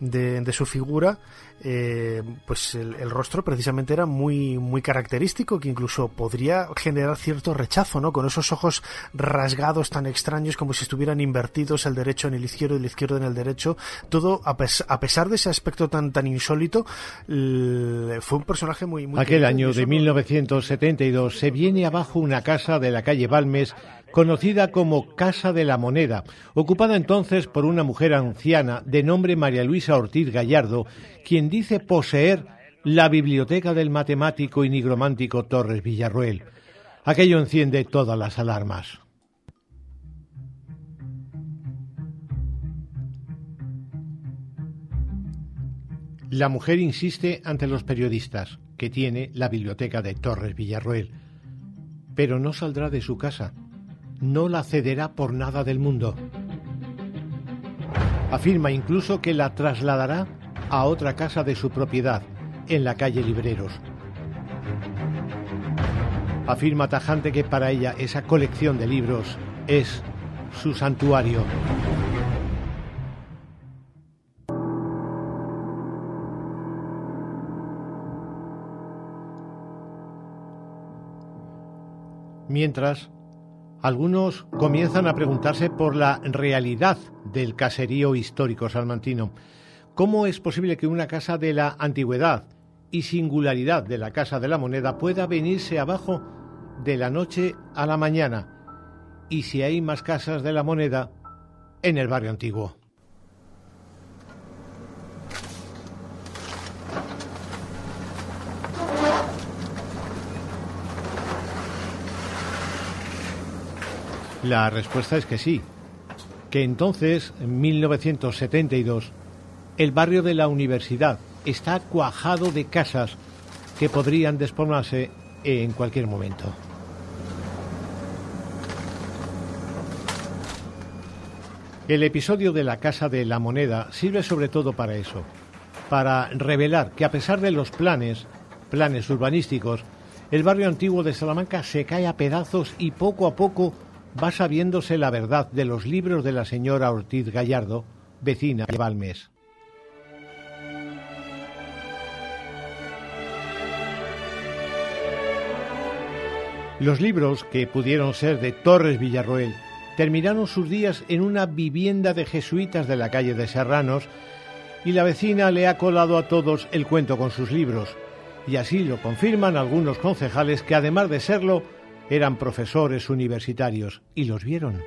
de, de su figura, eh, pues el, rostro precisamente era muy, muy característico, que incluso podría generar cierto rechazo, ¿no? Con esos ojos rasgados tan extraños como si estuvieran invertidos el derecho en el izquierdo y el izquierdo en el derecho. Todo, a, pesar de ese aspecto tan, tan insólito, fue un personaje muy... muy Aquel año de 1972 se viene abajo una casa de la calle Balmes conocida como Casa de la Moneda, ocupada entonces por una mujer anciana de nombre María Luisa Ortiz Gallardo, quien dice poseer la biblioteca del matemático y nigromántico Torres Villarruel. Aquello enciende todas las alarmas. La mujer insiste ante los periodistas que tiene la biblioteca de Torres Villarruel, pero no saldrá de su casa no la cederá por nada del mundo. Afirma incluso que la trasladará a otra casa de su propiedad, en la calle Libreros. Afirma tajante que para ella esa colección de libros es su santuario. Mientras, algunos comienzan a preguntarse por la realidad del caserío histórico salmantino. ¿Cómo es posible que una casa de la antigüedad y singularidad de la Casa de la Moneda pueda venirse abajo de la noche a la mañana? Y si hay más casas de la Moneda en el barrio antiguo. La respuesta es que sí, que entonces, en 1972, el barrio de la universidad está cuajado de casas que podrían despoblarse en cualquier momento. El episodio de la Casa de la Moneda sirve sobre todo para eso, para revelar que a pesar de los planes, planes urbanísticos, el barrio antiguo de Salamanca se cae a pedazos y poco a poco va sabiéndose la verdad de los libros de la señora Ortiz Gallardo, vecina de Balmes. Los libros, que pudieron ser de Torres Villarroel, terminaron sus días en una vivienda de jesuitas de la calle de Serranos y la vecina le ha colado a todos el cuento con sus libros, y así lo confirman algunos concejales que además de serlo, eran profesores universitarios y los vieron.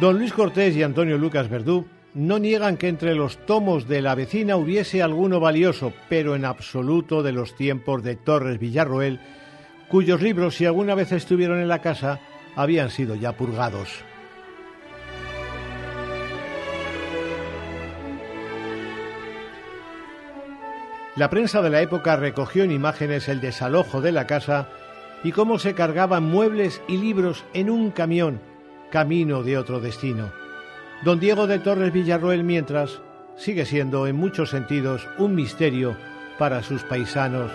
Don Luis Cortés y Antonio Lucas Verdú no niegan que entre los tomos de la vecina hubiese alguno valioso, pero en absoluto de los tiempos de Torres Villarroel, cuyos libros, si alguna vez estuvieron en la casa, habían sido ya purgados. La prensa de la época recogió en imágenes el desalojo de la casa y cómo se cargaban muebles y libros en un camión, camino de otro destino. Don Diego de Torres Villarroel, mientras, sigue siendo en muchos sentidos un misterio para sus paisanos.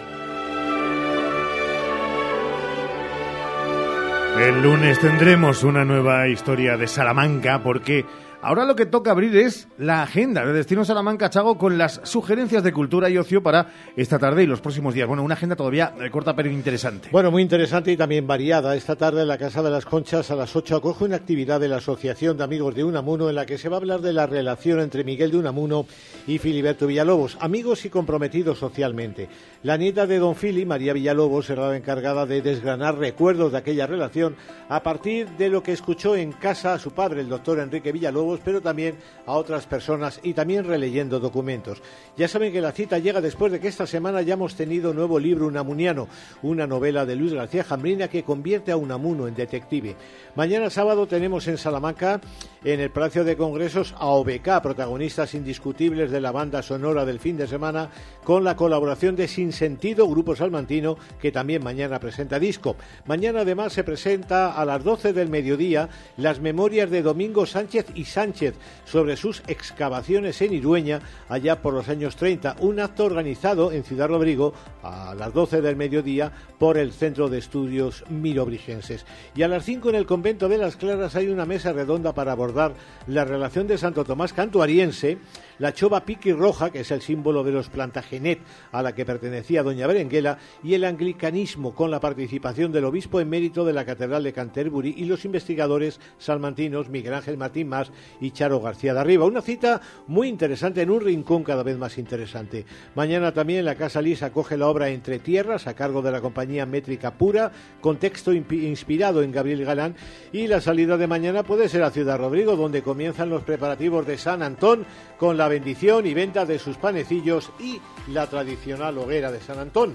El lunes tendremos una nueva historia de Salamanca porque Ahora lo que toca abrir es la agenda de Destino Salamanca Chago con las sugerencias de cultura y ocio para esta tarde y los próximos días. Bueno, una agenda todavía eh, corta pero interesante. Bueno, muy interesante y también variada. Esta tarde en la Casa de las Conchas a las 8 acoge una actividad de la Asociación de Amigos de Unamuno en la que se va a hablar de la relación entre Miguel de Unamuno y Filiberto Villalobos, amigos y comprometidos socialmente. La nieta de Don Fili, María Villalobos, será la encargada de desgranar recuerdos de aquella relación a partir de lo que escuchó en casa a su padre, el doctor Enrique Villalobos, pero también a otras personas y también releyendo documentos. Ya saben que la cita llega después de que esta semana ya hemos tenido nuevo libro Unamuniano, una novela de Luis García Jambrina que convierte a Unamuno en detective. Mañana sábado tenemos en Salamanca, en el Palacio de Congresos, a OBK, protagonistas indiscutibles de la banda sonora del fin de semana, con la colaboración de Sin Sentido, Grupo Salmantino, que también mañana presenta disco. Mañana además se presenta a las 12 del mediodía las memorias de Domingo Sánchez y Sánchez Sánchez sobre sus excavaciones en Irueña allá por los años 30. Un acto organizado en Ciudad Rodrigo a las 12 del mediodía por el Centro de Estudios Mirobrigenses. Y a las 5 en el convento de las Claras hay una mesa redonda para abordar la relación de Santo Tomás Cantuariense la chova piqui roja, que es el símbolo de los Plantagenet a la que pertenecía doña Berenguela, y el anglicanismo con la participación del obispo emérito de la Catedral de Canterbury y los investigadores salmantinos Miguel Ángel Martín Más y Charo García de Arriba. Una cita muy interesante en un rincón cada vez más interesante. Mañana también la Casa Lisa acoge la obra Entre Tierras a cargo de la compañía Métrica Pura, con texto inspirado en Gabriel Galán y la salida de mañana puede ser a Ciudad Rodrigo, donde comienzan los preparativos de San Antón con la la bendición y venta de sus panecillos y la tradicional hoguera de San Antón.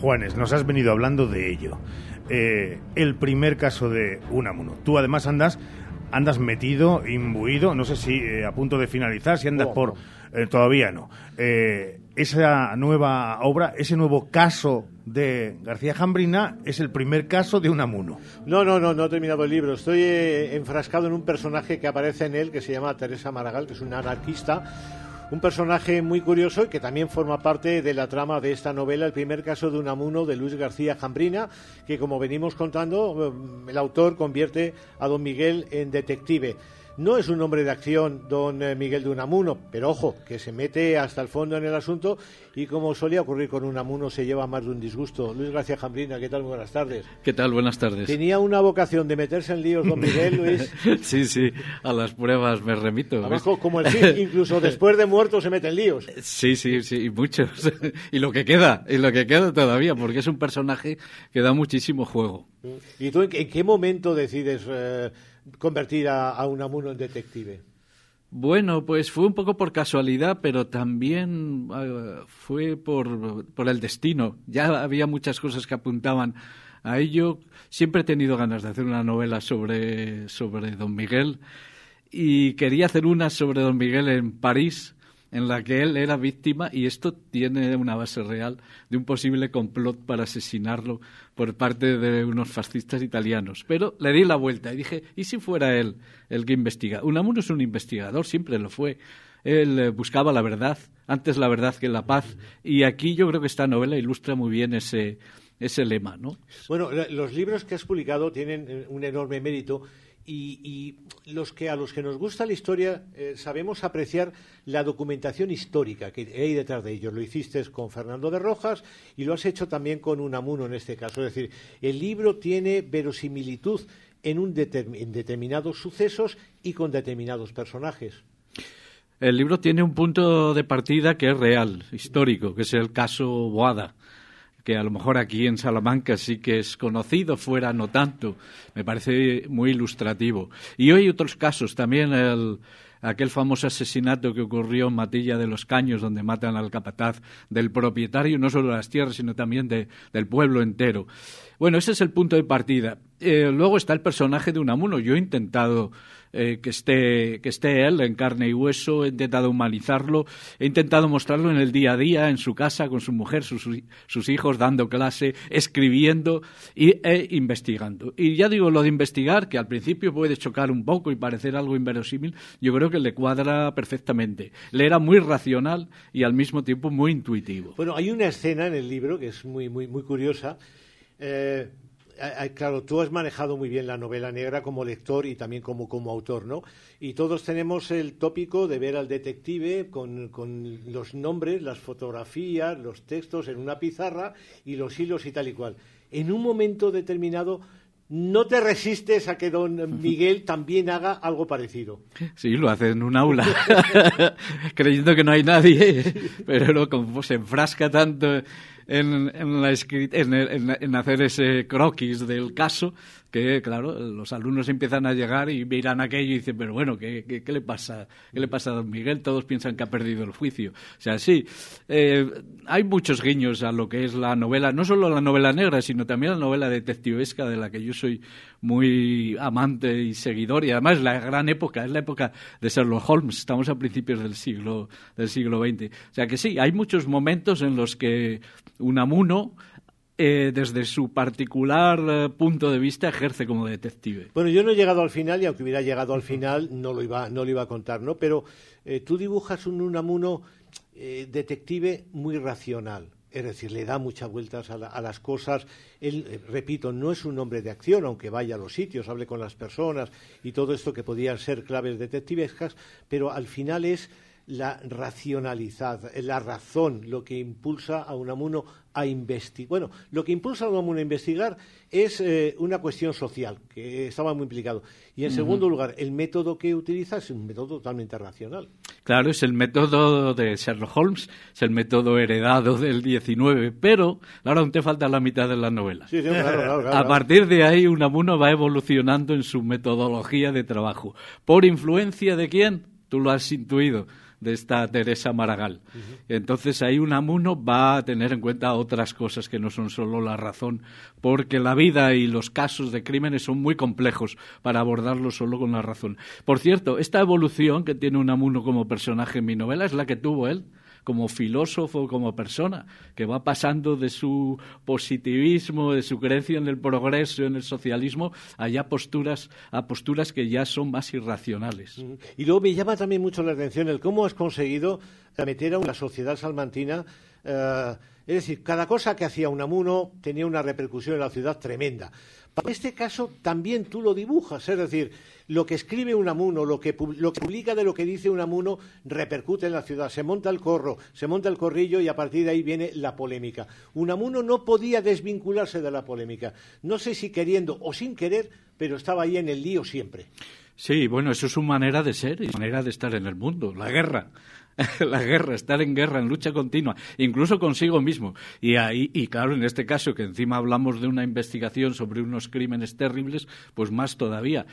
Juanes, nos has venido hablando de ello. Eh, el primer caso de Unamuno. Tú además andas andas metido, imbuido, no sé si eh, a punto de finalizar, si andas por... Eh, todavía no. esa nueva obra, ese nuevo caso de García Jambrina es el primer caso de Unamuno. No, no, no, no he terminado el libro. Estoy eh, enfrascado en un personaje que aparece en él que se llama Teresa Maragall, que es una anarquista. Un personaje muy curioso y que también forma parte de la trama de esta novela, el primer caso de Unamuno de Luis García Jambrina, que como venimos contando, eh, el autor convierte a don Miguel en detective. No es un hombre de acción, don eh, Miguel de Unamuno, pero ojo, que se mete hasta el fondo en el asunto y como solía ocurrir con Unamuno, se lleva más de un disgusto. Luis García Jambrina, ¿qué tal? Muy buenas tardes. ¿Qué tal? Buenas tardes. Tenía una vocación de meterse en líos, don Miguel, Luis. sí, sí, a las pruebas me remito. Abajo, como el Cid, incluso después de muerto se mete en líos. Sí, sí, sí, y muchos. y lo que queda, y lo que queda todavía, porque es un personaje que da muchísimo juego. ¿Y tú en qué, momento decides... Eh, convertir a, a Unamuno en detective? Bueno, pues fue un poco por casualidad, pero también eh, fue por, por, el destino. Ya había muchas cosas que apuntaban a ello. Siempre he tenido ganas de hacer una novela sobre, sobre Don Miguel y quería hacer una sobre Don Miguel en París en la que él era víctima y esto tiene una base real de un posible complot para asesinarlo por parte de unos fascistas italianos. Pero le di la vuelta y dije, ¿y si fuera él el que investiga? Unamuno es un investigador, siempre lo fue. Él eh, buscaba la verdad, antes la verdad que la paz, y aquí yo creo que esta novela ilustra muy bien ese, ese lema, ¿no? Bueno, los libros que has publicado tienen eh, un enorme mérito y, los que a los que nos gusta la historia eh, sabemos apreciar la documentación histórica que hay detrás de ellos. Lo hiciste con Fernando de Rojas y lo has hecho también con Unamuno en este caso. Es decir, el libro tiene verosimilitud en, un en determinados sucesos y con determinados personajes. El libro tiene un punto de partida que es real, histórico, que es el caso Boada que a lo mejor aquí en Salamanca sí que es conocido, fuera no tanto. Me parece muy ilustrativo. Y hoy otros casos, también el, aquel famoso asesinato que ocurrió en Matilla de los Caños, donde matan al capataz del propietario, no solo de las tierras, sino también del pueblo entero. Bueno, ese es el punto de partida. Eh, luego está el personaje de Unamuno. Yo he intentado eh, que, esté, que esté él en carne y hueso, he intentado humanizarlo, he intentado mostrarlo en el día a día, en su casa, con su mujer, sus, sus hijos, dando clase, escribiendo y, e investigando. Y ya digo, lo de investigar, que al principio puede chocar un poco y parecer algo inverosímil, yo creo que le cuadra perfectamente. Le era muy racional y al mismo tiempo muy intuitivo. Bueno, hay una escena en el libro que es muy, muy, muy curiosa. Eh, claro, tú has manejado muy bien la novela negra como lector y también como, como autor, ¿no? Y todos tenemos el tópico de ver al detective con, con, los nombres, las fotografías, los textos en una pizarra y los hilos y tal y cual. En un momento determinado no te resistes a que don Miguel también haga algo parecido. Sí, lo hace en un aula, creyendo que no hay nadie, pero como se enfrasca tanto en, en, hacer ese croquis del caso que, claro, los alumnos empiezan a llegar y miran aquello y dicen, pero bueno, ¿qué, qué, le pasa? ¿Qué le pasa a don Miguel? Todos piensan que ha perdido el juicio. O sea, sí, eh, hay muchos guiños a lo que es la novela, no solo la novela negra, sino también la novela detectivesca de la que yo soy muy amante y seguidor y además la gran época, es la época de Sherlock Holmes, estamos a principios del siglo, del siglo XX. O sea que sí, hay muchos momentos en los que Unamuno eh, desde su particular eh, punto de vista, ejerce como detective. Bueno, yo no he llegado al final, y aunque hubiera llegado al final, no lo iba, no lo iba a contar, ¿no? Pero eh, tú dibujas un Unamuno detective muy racional. Es decir, le da muchas vueltas a, a las cosas. Él, repito, no es un hombre de acción, aunque vaya a los sitios, hable con las personas y todo esto que podían ser claves detectivescas, pero al final es la racionalidad, la razón, lo que impulsa a Unamuno a investigar. Bueno, lo que impulsa a Unamuno a investigar es eh, una cuestión social, que estaba muy implicado. Y en segundo lugar, el método que utiliza es un método totalmente racional. Claro, es el método de Sherlock Holmes, es el método heredado del 19, pero ahora aún te falta la mitad de la novela. Sí, claro, claro, a partir de ahí, Unamuno va evolucionando en su metodología de trabajo. ¿Por influencia de quién? Tú lo has intuido de esta Teresa Maragall. Entonces ahí Unamuno va a tener en cuenta otras cosas que no son solo la razón, porque la vida y los casos de crímenes son muy complejos para abordarlos solo con la razón. Por cierto, esta evolución que tiene Unamuno como personaje en mi novela es la que tuvo él como filósofo, como persona, que va pasando de su positivismo, de su creencia en el progreso, en el socialismo, a posturas, a posturas que ya son más irracionales. Y luego me llama también mucho la atención el cómo has conseguido meter a una sociedad salmantina eh, es decir, cada cosa que hacía Unamuno tenía una repercusión en la ciudad tremenda. En este caso también tú lo dibujas, es decir, lo que escribe Unamuno, lo que, lo que publica de lo que dice Unamuno repercute en la ciudad. Se monta el corro, se monta el corrillo y a partir de ahí viene la polémica. Unamuno no podía desvincularse de la polémica. No sé si queriendo o sin querer, pero estaba ahí en el lío siempre. Sí, bueno, eso es su manera de ser y manera de estar en el mundo, la guerra. la guerra, estar en guerra, en lucha continua, incluso consigo mismo. Y ahí, y claro, en este caso, que encima hablamos de una investigación sobre unos crímenes terribles, pues más todavía.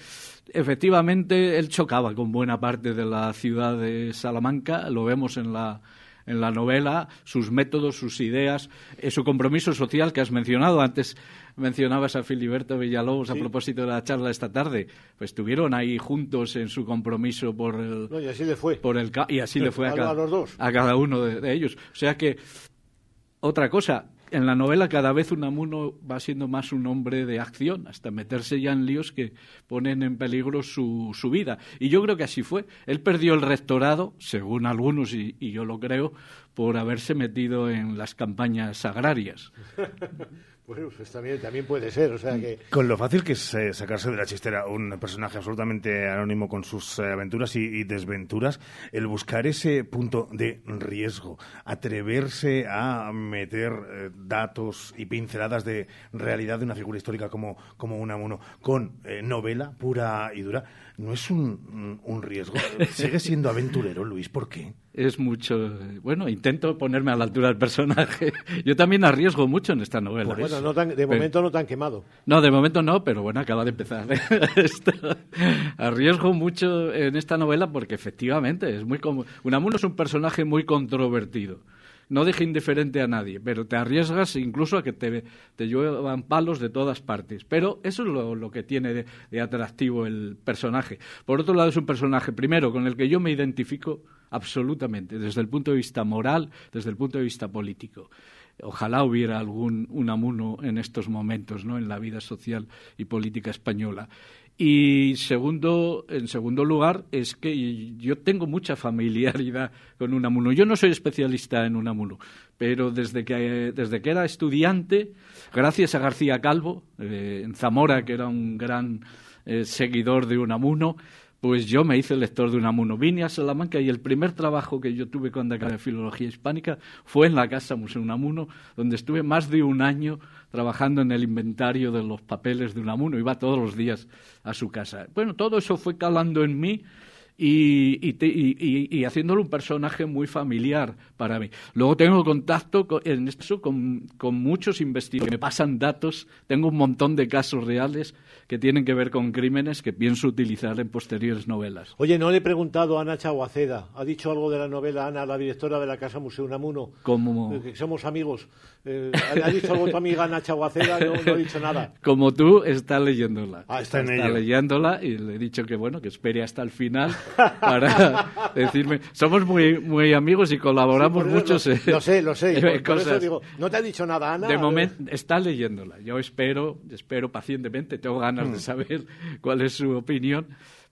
Efectivamente, él chocaba con buena parte de la ciudad de Salamanca, lo vemos en la en la novela, sus métodos, sus ideas, eh, su compromiso social que has mencionado. Antes mencionabas a Filiberto Villalobos a propósito de la charla esta tarde. Pues estuvieron ahí juntos en su compromiso por el... y así le fue. Por el, y así le fue a, cada, los dos. a cada uno de ellos. O sea que, otra cosa, en la novela cada vez Unamuno va siendo más un hombre de acción, hasta meterse ya en líos que ponen en peligro su, su vida. Y yo creo que así fue. Él perdió el rectorado, según algunos, y, y yo lo creo, por haberse metido en las campañas agrarias. Bueno, pues también, también puede ser, o sea que... Con lo fácil que es eh, sacarse de la chistera un personaje absolutamente anónimo con sus eh, aventuras y, desventuras, el buscar ese punto de riesgo, atreverse a meter eh, datos y pinceladas de realidad de una figura histórica como, como Unamuno con novela pura y dura, no es un, un riesgo. Sigue siendo aventurero, Luis, ¿por qué? Es mucho. Bueno, intento ponerme a la altura del personaje. Yo también arriesgo mucho en esta novela. Bueno, de momento no te han quemado. No, de momento no, pero bueno, acaba de empezar. arriesgo mucho en esta novela porque efectivamente es muy como. Unamuno es un personaje muy controvertido. No deja indiferente a nadie, pero te arriesgas incluso a que te, te palos de todas partes. Pero eso es lo, que tiene de atractivo el personaje. Por otro lado, es un personaje, primero, con el que yo me identifico absolutamente, desde el punto de vista moral, desde el punto de vista político. Ojalá hubiera algún Unamuno en estos momentos, ¿no? en la vida social y política española. Y segundo, en segundo lugar, es que yo tengo mucha familiaridad con Unamuno. Yo no soy especialista en Unamuno, pero desde que, desde que era estudiante, gracias a García Calvo, eh, en Zamora, que era un gran eh, seguidor de Unamuno, pues yo me hice lector de Unamuno. Vine a Salamanca y el primer trabajo que yo tuve con la Filología Hispánica fue en la Casa Museo Unamuno, donde estuve más de un año trabajando en el inventario de los papeles de Unamuno. Iba todos los días a su casa. Bueno, todo eso fue calando en mí y, haciéndolo un personaje muy familiar para mí. Luego tengo contacto con, en esto con, muchos investigadores, me pasan datos, tengo un montón de casos reales que tienen que ver con crímenes que pienso utilizar en posteriores novelas. Oye, no le he preguntado a Ana Chaguaceda, ¿ha dicho algo de la novela Ana, la directora de la Casa Museo Unamuno? Como... Que somos amigos. Eh, ¿Ha dicho algo tu amiga Ana Chaguaceda? No, no, he dicho nada. Como tú, está leyéndola. Ah, está, está leyéndola y le he dicho que bueno, que espere hasta el final para decirme. Somos muy, muy amigos y colaboramos mucho. Lo, sé, lo sé. ¿no te ha dicho nada, Ana? De momento, está leyéndola. Yo espero, espero pacientemente, tengo ganas de hmm. saber cuál es su opinión.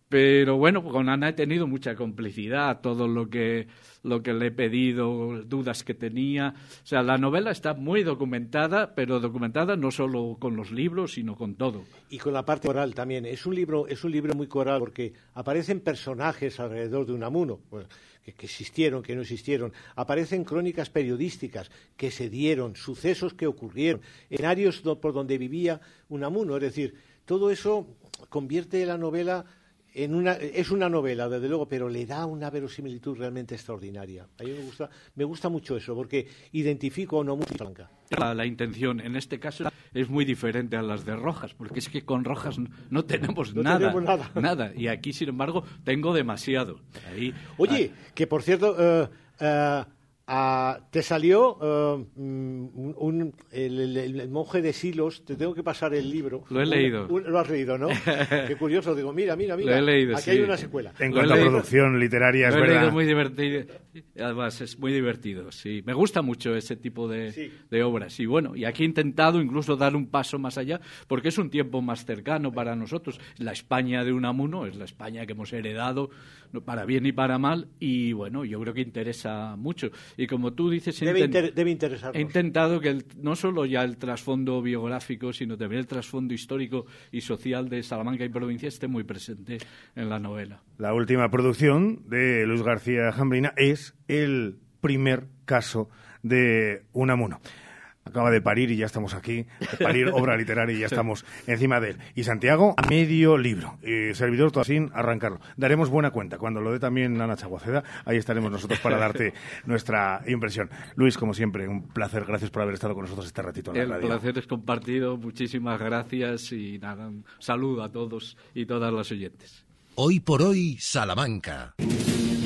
Pero bueno, con Ana he tenido mucha complicidad, todo lo que, lo que le he pedido, dudas que tenía. O sea, la novela está muy documentada, pero documentada no solo con los libros, sino con todo. Y con la parte oral también. Es un libro, es un libro muy coral porque aparecen personajes alrededor de Unamuno. que, que, existieron, que no existieron. Aparecen crónicas periodísticas que se dieron, sucesos que ocurrieron, escenarios por donde vivía Unamuno. Es decir, todo eso convierte la novela es una novela, desde luego, pero le da una verosimilitud realmente extraordinaria. A mí me gusta, me gusta mucho eso, porque identifico o no mucho Blanca. La, intención en este caso es muy diferente a las de Rojas, porque es que con Rojas no, tenemos, nada, nada, Y aquí, sin embargo, tengo demasiado. Oye, que por cierto, eh, eh, Ah, te salió eh, mm, un, el, el- el monje de Silos, te tengo que pasar el libro. Lo he Un- leído. un- lo has leído, ¿no? Qué curioso, digo, mira, mira, mira. Lo he leído, aquí sí. hay una secuela. En cuanto a leído. producción literaria, es Lo he leído verdad. muy divertido. Además, es muy divertido, sí. Me gusta mucho ese tipo de, de obras. Y bueno, y aquí he intentado incluso dar un paso más allá, porque es un tiempo más cercano para nosotros. La España de Unamuno es la España que hemos heredado, para bien y para mal, y bueno, yo creo que interesa mucho. Y como tú dices... Debe, inter- debe interesarnos. He intentado que el- no solo ya el trasfondo biográfico, sino también el trasfondo histórico y social de Salamanca y provincia esté muy presente en la novela. La última producción de Luis García Jambrina es el primer caso de Unamuno. Acaba de parir y ya estamos aquí, de parir obra literaria y ya estamos encima de él. Y Santiago, a medio libro. Y servidor todo sin arrancarlo. Daremos buena cuenta. Cuando lo dé también Ana Chaguaceda, ahí estaremos nosotros para darte nuestra impresión. Luis, como siempre, un placer. Gracias por haber estado con nosotros este ratito en la El radio. placer es compartido. Muchísimas gracias y nada, un saludo a todos y todas las oyentes. Hoy por hoy, Salamanca.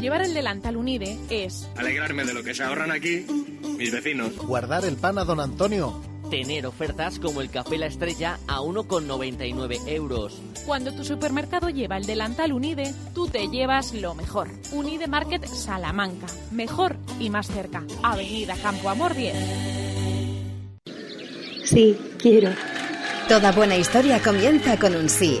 Llevar el delantal Unide es Alegrarme de lo que se ahorran aquí mis vecinos. Guardar el pan a don Antonio. Tener ofertas como el café La Estrella a 1,99 euros. cuando tu supermercado lleva el delantal Unide, tú te llevas lo mejor. Unide Market Salamanca. Mejor y más cerca. Avenida Campo Amor 10. Sí, quiero. Toda buena historia comienza con un sí.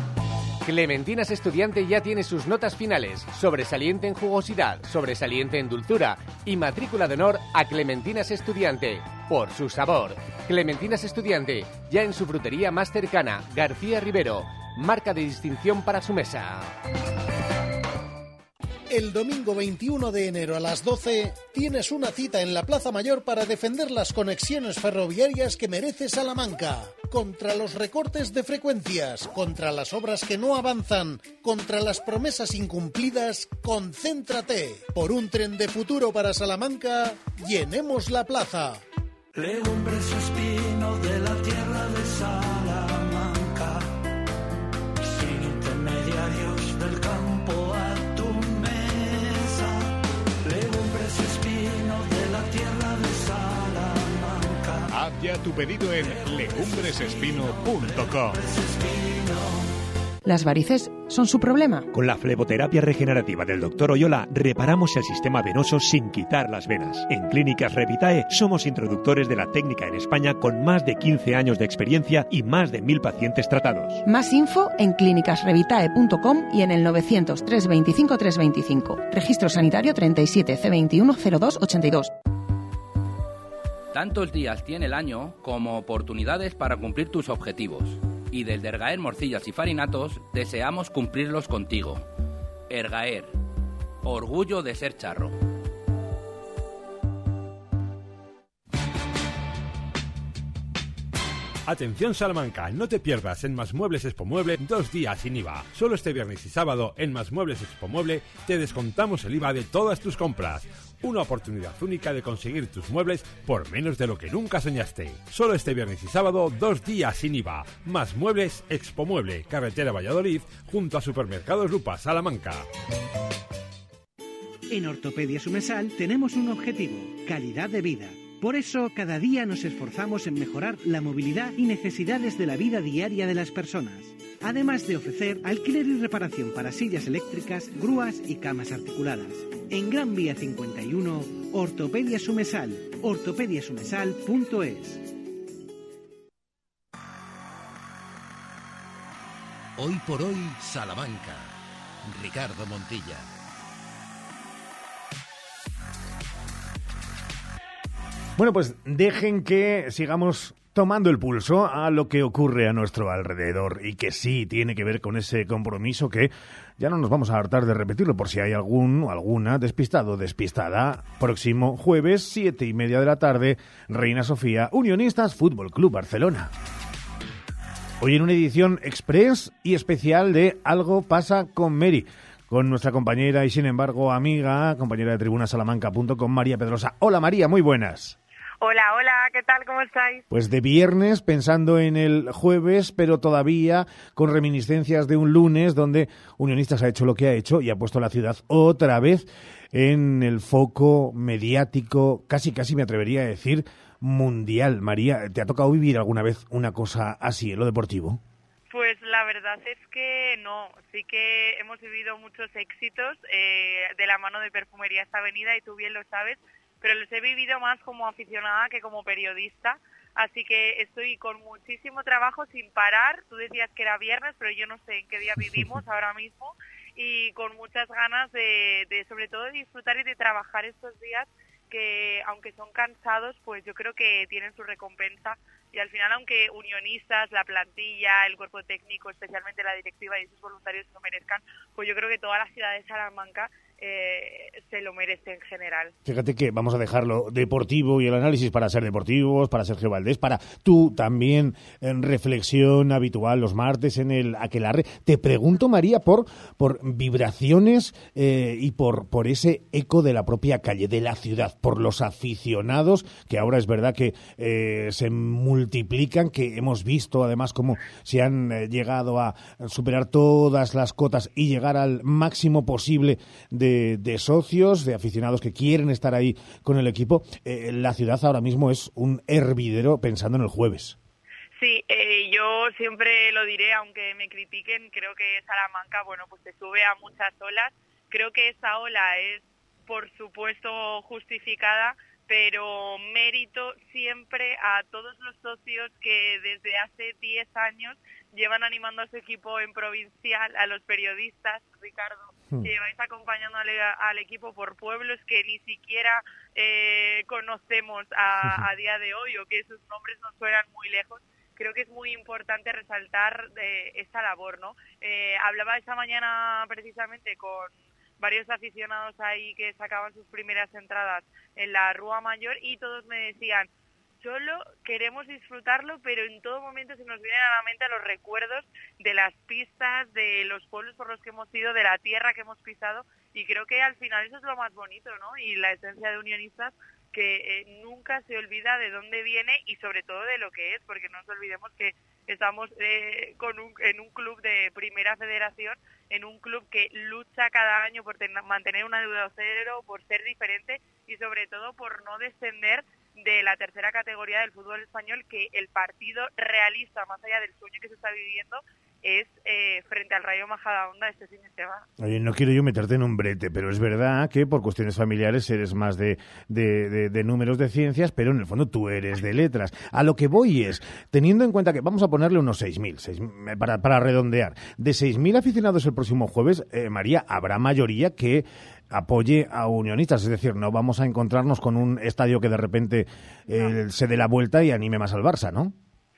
Clementinas Estudiante ya tiene sus notas finales. Sobresaliente en jugosidad, sobresaliente en dulzura y matrícula de honor a Clementinas Estudiante. Por su sabor. Clementinas Estudiante, ya en su frutería más cercana, García Rivero. Marca de distinción para su mesa. El domingo 21 de enero a las 12 tienes una cita en la Plaza Mayor para defender las conexiones ferroviarias que merece Salamanca. Contra los recortes de frecuencias, contra las obras que no avanzan, contra las promesas incumplidas, concéntrate. Por un tren de futuro para Salamanca, llenemos la plaza. Legumbres espino de la ya tu pedido en legumbresespino.com. ¿Las varices son su problema? Con la fleboterapia regenerativa del Dr. Oyola reparamos el sistema venoso sin quitar las venas. En Clínicas Revitae somos introductores de la técnica en España con más de 15 años de experiencia y más de mil pacientes tratados. Más info en clínicasrevitae.com y en el 900 325 325. Registro sanitario 37 C21 02 82. Tantos días tiene el año como oportunidades para cumplir tus objetivos. Y desde Ergaer Morcillas y Farinatos deseamos cumplirlos contigo. Ergaer, orgullo de ser charro. Atención Salamanca, no te pierdas en Más Muebles Expo Mueble dos días sin IVA. Solo este viernes y sábado en Más Muebles Expo Mueble te descontamos el IVA de todas tus compras. Una oportunidad única de conseguir tus muebles por menos de lo que nunca soñaste. Solo este viernes y sábado dos días sin IVA. Más Muebles Expo Mueble, carretera Valladolid, junto a Supermercados Lupa, Salamanca. En Ortopedia Sumesal tenemos un objetivo, calidad de vida. Por eso, cada día nos esforzamos en mejorar la movilidad y necesidades de la vida diaria de las personas además de ofrecer alquiler y reparación para sillas eléctricas, grúas y camas articuladas. En Gran Vía 51, Ortopedia Sumesal, ortopediasumesal.es. Hoy por hoy, Salamanca. Ricardo Montilla. Bueno, pues dejen que sigamos tomando el pulso a lo que ocurre a nuestro alrededor y que sí tiene que ver con ese compromiso que ya no nos vamos a hartar de repetirlo por si hay algún o alguna despistado despistada. Próximo jueves, siete y media de la tarde, Reina Sofía, Unionistas Fútbol Club Barcelona. Hoy en una edición express y especial de Algo pasa con Mary con nuestra compañera y sin embargo amiga, compañera de tribunasalamanca.com, María Pedrosa. Hola María, muy buenas. Hola, hola, ¿qué tal? ¿Cómo estáis? Pues de viernes, pensando en el jueves, pero todavía con reminiscencias de un lunes donde Unionistas ha hecho lo que ha hecho y ha puesto la ciudad otra vez en el foco mediático, casi casi me atrevería a decir, mundial. María, ¿te ha tocado vivir alguna vez una cosa así en lo deportivo? Pues la verdad es que no, sí que hemos vivido muchos éxitos eh, de la mano de Perfumería esta avenida y tú bien lo sabes, pero los he vivido más como aficionada que como periodista. Así que estoy con muchísimo trabajo sin parar. Tú decías que era viernes, pero yo no sé en qué día vivimos ahora mismo. Y con muchas ganas de, de sobre todo, de disfrutar y de trabajar estos días que, aunque son cansados, pues yo creo que tienen su recompensa. Y al final, aunque unionistas, la plantilla, el cuerpo técnico, especialmente la directiva y sus voluntarios lo merezcan, pues yo creo que toda la ciudad de Salamanca eh, se lo merece en general. Fíjate que vamos a dejarlo deportivo y el análisis para ser deportivos, para Sergio Valdés, para tú también en reflexión habitual los martes en el Aquelarre. Te pregunto, María, por, por vibraciones eh, y por, por ese eco de la propia calle, de la ciudad, por los aficionados, que ahora es verdad que eh, se multiplican, que hemos visto además cómo se han eh, llegado a superar todas las cotas y llegar al máximo posible de de, socios, de aficionados que quieren estar ahí con el equipo. Eh, la ciudad ahora mismo es un hervidero pensando en el jueves. Sí, eh, yo siempre lo diré, aunque me critiquen, creo que Salamanca, bueno, pues se sube a muchas olas. Creo que esa ola es, por supuesto, justificada, pero mérito siempre a todos los socios que desde hace 10 años llevan animando a su equipo en provincial, a los periodistas, Ricardo, hmm. que lleváis acompañando al, equipo por pueblos que ni siquiera eh, conocemos a, día de hoy o que sus nombres nos suenan muy lejos. Creo que es muy importante resaltar de eh, esta labor, ¿no? Eh, hablaba esta mañana precisamente con varios aficionados ahí que sacaban sus primeras entradas en la Rúa Mayor y todos me decían, solo queremos disfrutarlo, pero en todo momento se nos vienen a la mente los recuerdos de las pistas, de los pueblos por los que hemos ido, de la tierra que hemos pisado, y creo que al final eso es lo más bonito, ¿no? Y la esencia de unionistas que eh, nunca se olvida de dónde viene y sobre todo de lo que es, porque no nos olvidemos que estamos eh, con un, en un club de primera federación, en un club que lucha cada año por mantener una deuda cero, por ser diferente y sobre todo por no descender de la tercera categoría del fútbol español que el partido realista, más allá del sueño que se está viviendo, es eh, frente al Rayo Majadahonda este fin de semana. Oye, no quiero yo meterte en un brete, pero es verdad que por cuestiones familiares eres más de, de, números de ciencias, pero en el fondo tú eres de letras. A lo que voy es, teniendo en cuenta que vamos a ponerle unos 6.000, para, para redondear, de 6.000 aficionados el próximo jueves, eh, María, habrá mayoría que apoye a unionistas, es decir, no vamos a encontrarnos con un estadio que de repente eh, se dé la vuelta y anime más al Barça, ¿no?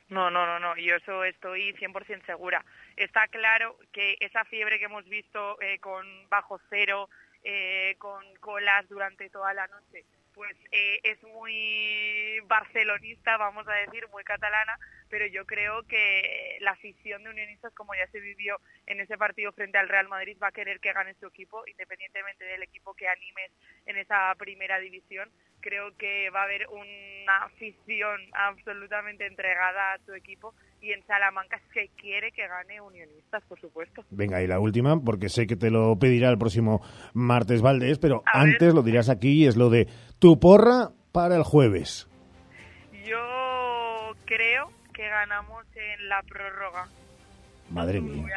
No, no, no, no, yo eso estoy 100% segura. Está claro que esa fiebre que hemos visto eh, con bajo cero, eh, con colas durante toda la noche, pues eh, es muy barcelonista, vamos a decir, muy catalana, pero yo creo que la afición de unionistas, como ya se vivió en ese partido frente al Real Madrid, va a querer que gane su equipo, independientemente del equipo que animes en esa primera división. Creo que va a haber una afición absolutamente entregada a su equipo y en Salamanca se quiere que gane Unionistas, por supuesto. Venga, y la última, porque sé que te lo pedirá el próximo martes Valdés, pero antes lo dirás aquí, es lo de tu porra para el jueves. Yo creo que ganamos en la prórroga. Madre mía.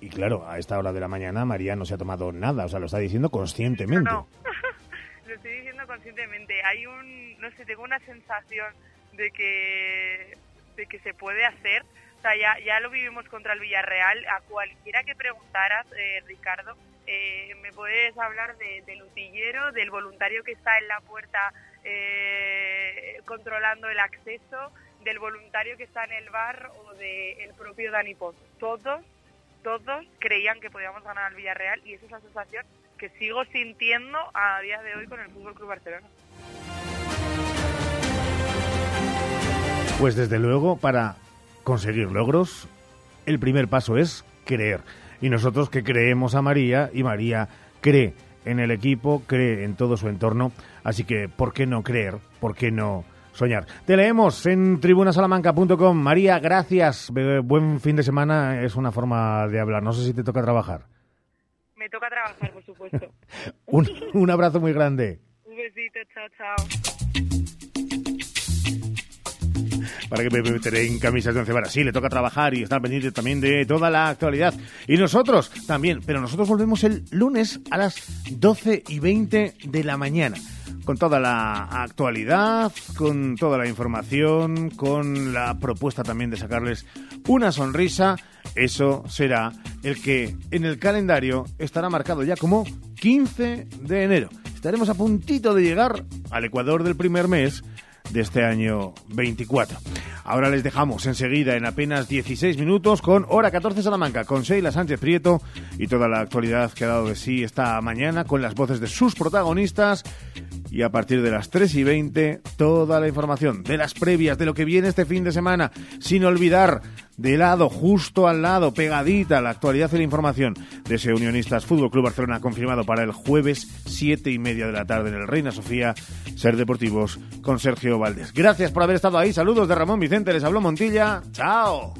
Y claro, a esta hora de la mañana María no se ha tomado nada, o sea, lo está diciendo conscientemente. No, lo estoy diciendo conscientemente. Hay un, no sé, tengo una sensación de que que se puede hacer. O sea, ya, ya lo vivimos contra el Villarreal. A cualquiera que preguntaras, eh, Ricardo, eh, me puedes hablar de, del utillero, del voluntario que está en la puerta eh, controlando el acceso, del voluntario que está en el bar o del propio Dani Poz. Todos, todos creían que podíamos ganar al Villarreal y esa es la sensación que sigo sintiendo a día de hoy con el Fútbol Club Barcelona. Pues desde luego, para conseguir logros, el primer paso es creer. Y nosotros que creemos a María y María cree en el equipo, cree en todo su entorno. Así que, ¿por qué no creer? ¿Por qué no soñar? Te leemos en tribunasalamanca.com. María, gracias. Buen fin de semana. Es una forma de hablar. No sé si te toca trabajar. Me toca trabajar, por supuesto. un, un abrazo muy grande. Un besito. Chao, chao para que me meteré en camisas de once varas. Sí, le toca trabajar y estar pendiente también de toda la actualidad. Y nosotros también, pero nosotros volvemos el lunes a las 12 y 20 de la mañana con toda la actualidad, con toda la información, con la propuesta también de sacarles una sonrisa. Eso será el que en el calendario estará marcado ya como 15 de enero. Estaremos a puntito de llegar al Ecuador del primer mes de este año 24. Ahora les dejamos enseguida en apenas 16 minutos con Hora 14 Salamanca, con Sheila Sánchez Prieto y toda la actualidad que ha dado de sí esta mañana con las voces de sus protagonistas. Y a partir de las 3 y 20, toda la información de las previas, de lo que viene este fin de semana, sin olvidar de lado, justo al lado, pegadita, la actualidad y la información de ese Unionistas Fútbol Club Barcelona confirmado para el jueves, siete y media de la tarde en el Reina Sofía, Ser Deportivos con Sergio Valdés. Gracias por haber estado ahí. Saludos de Ramón Vicente, les habló Montilla. Chao.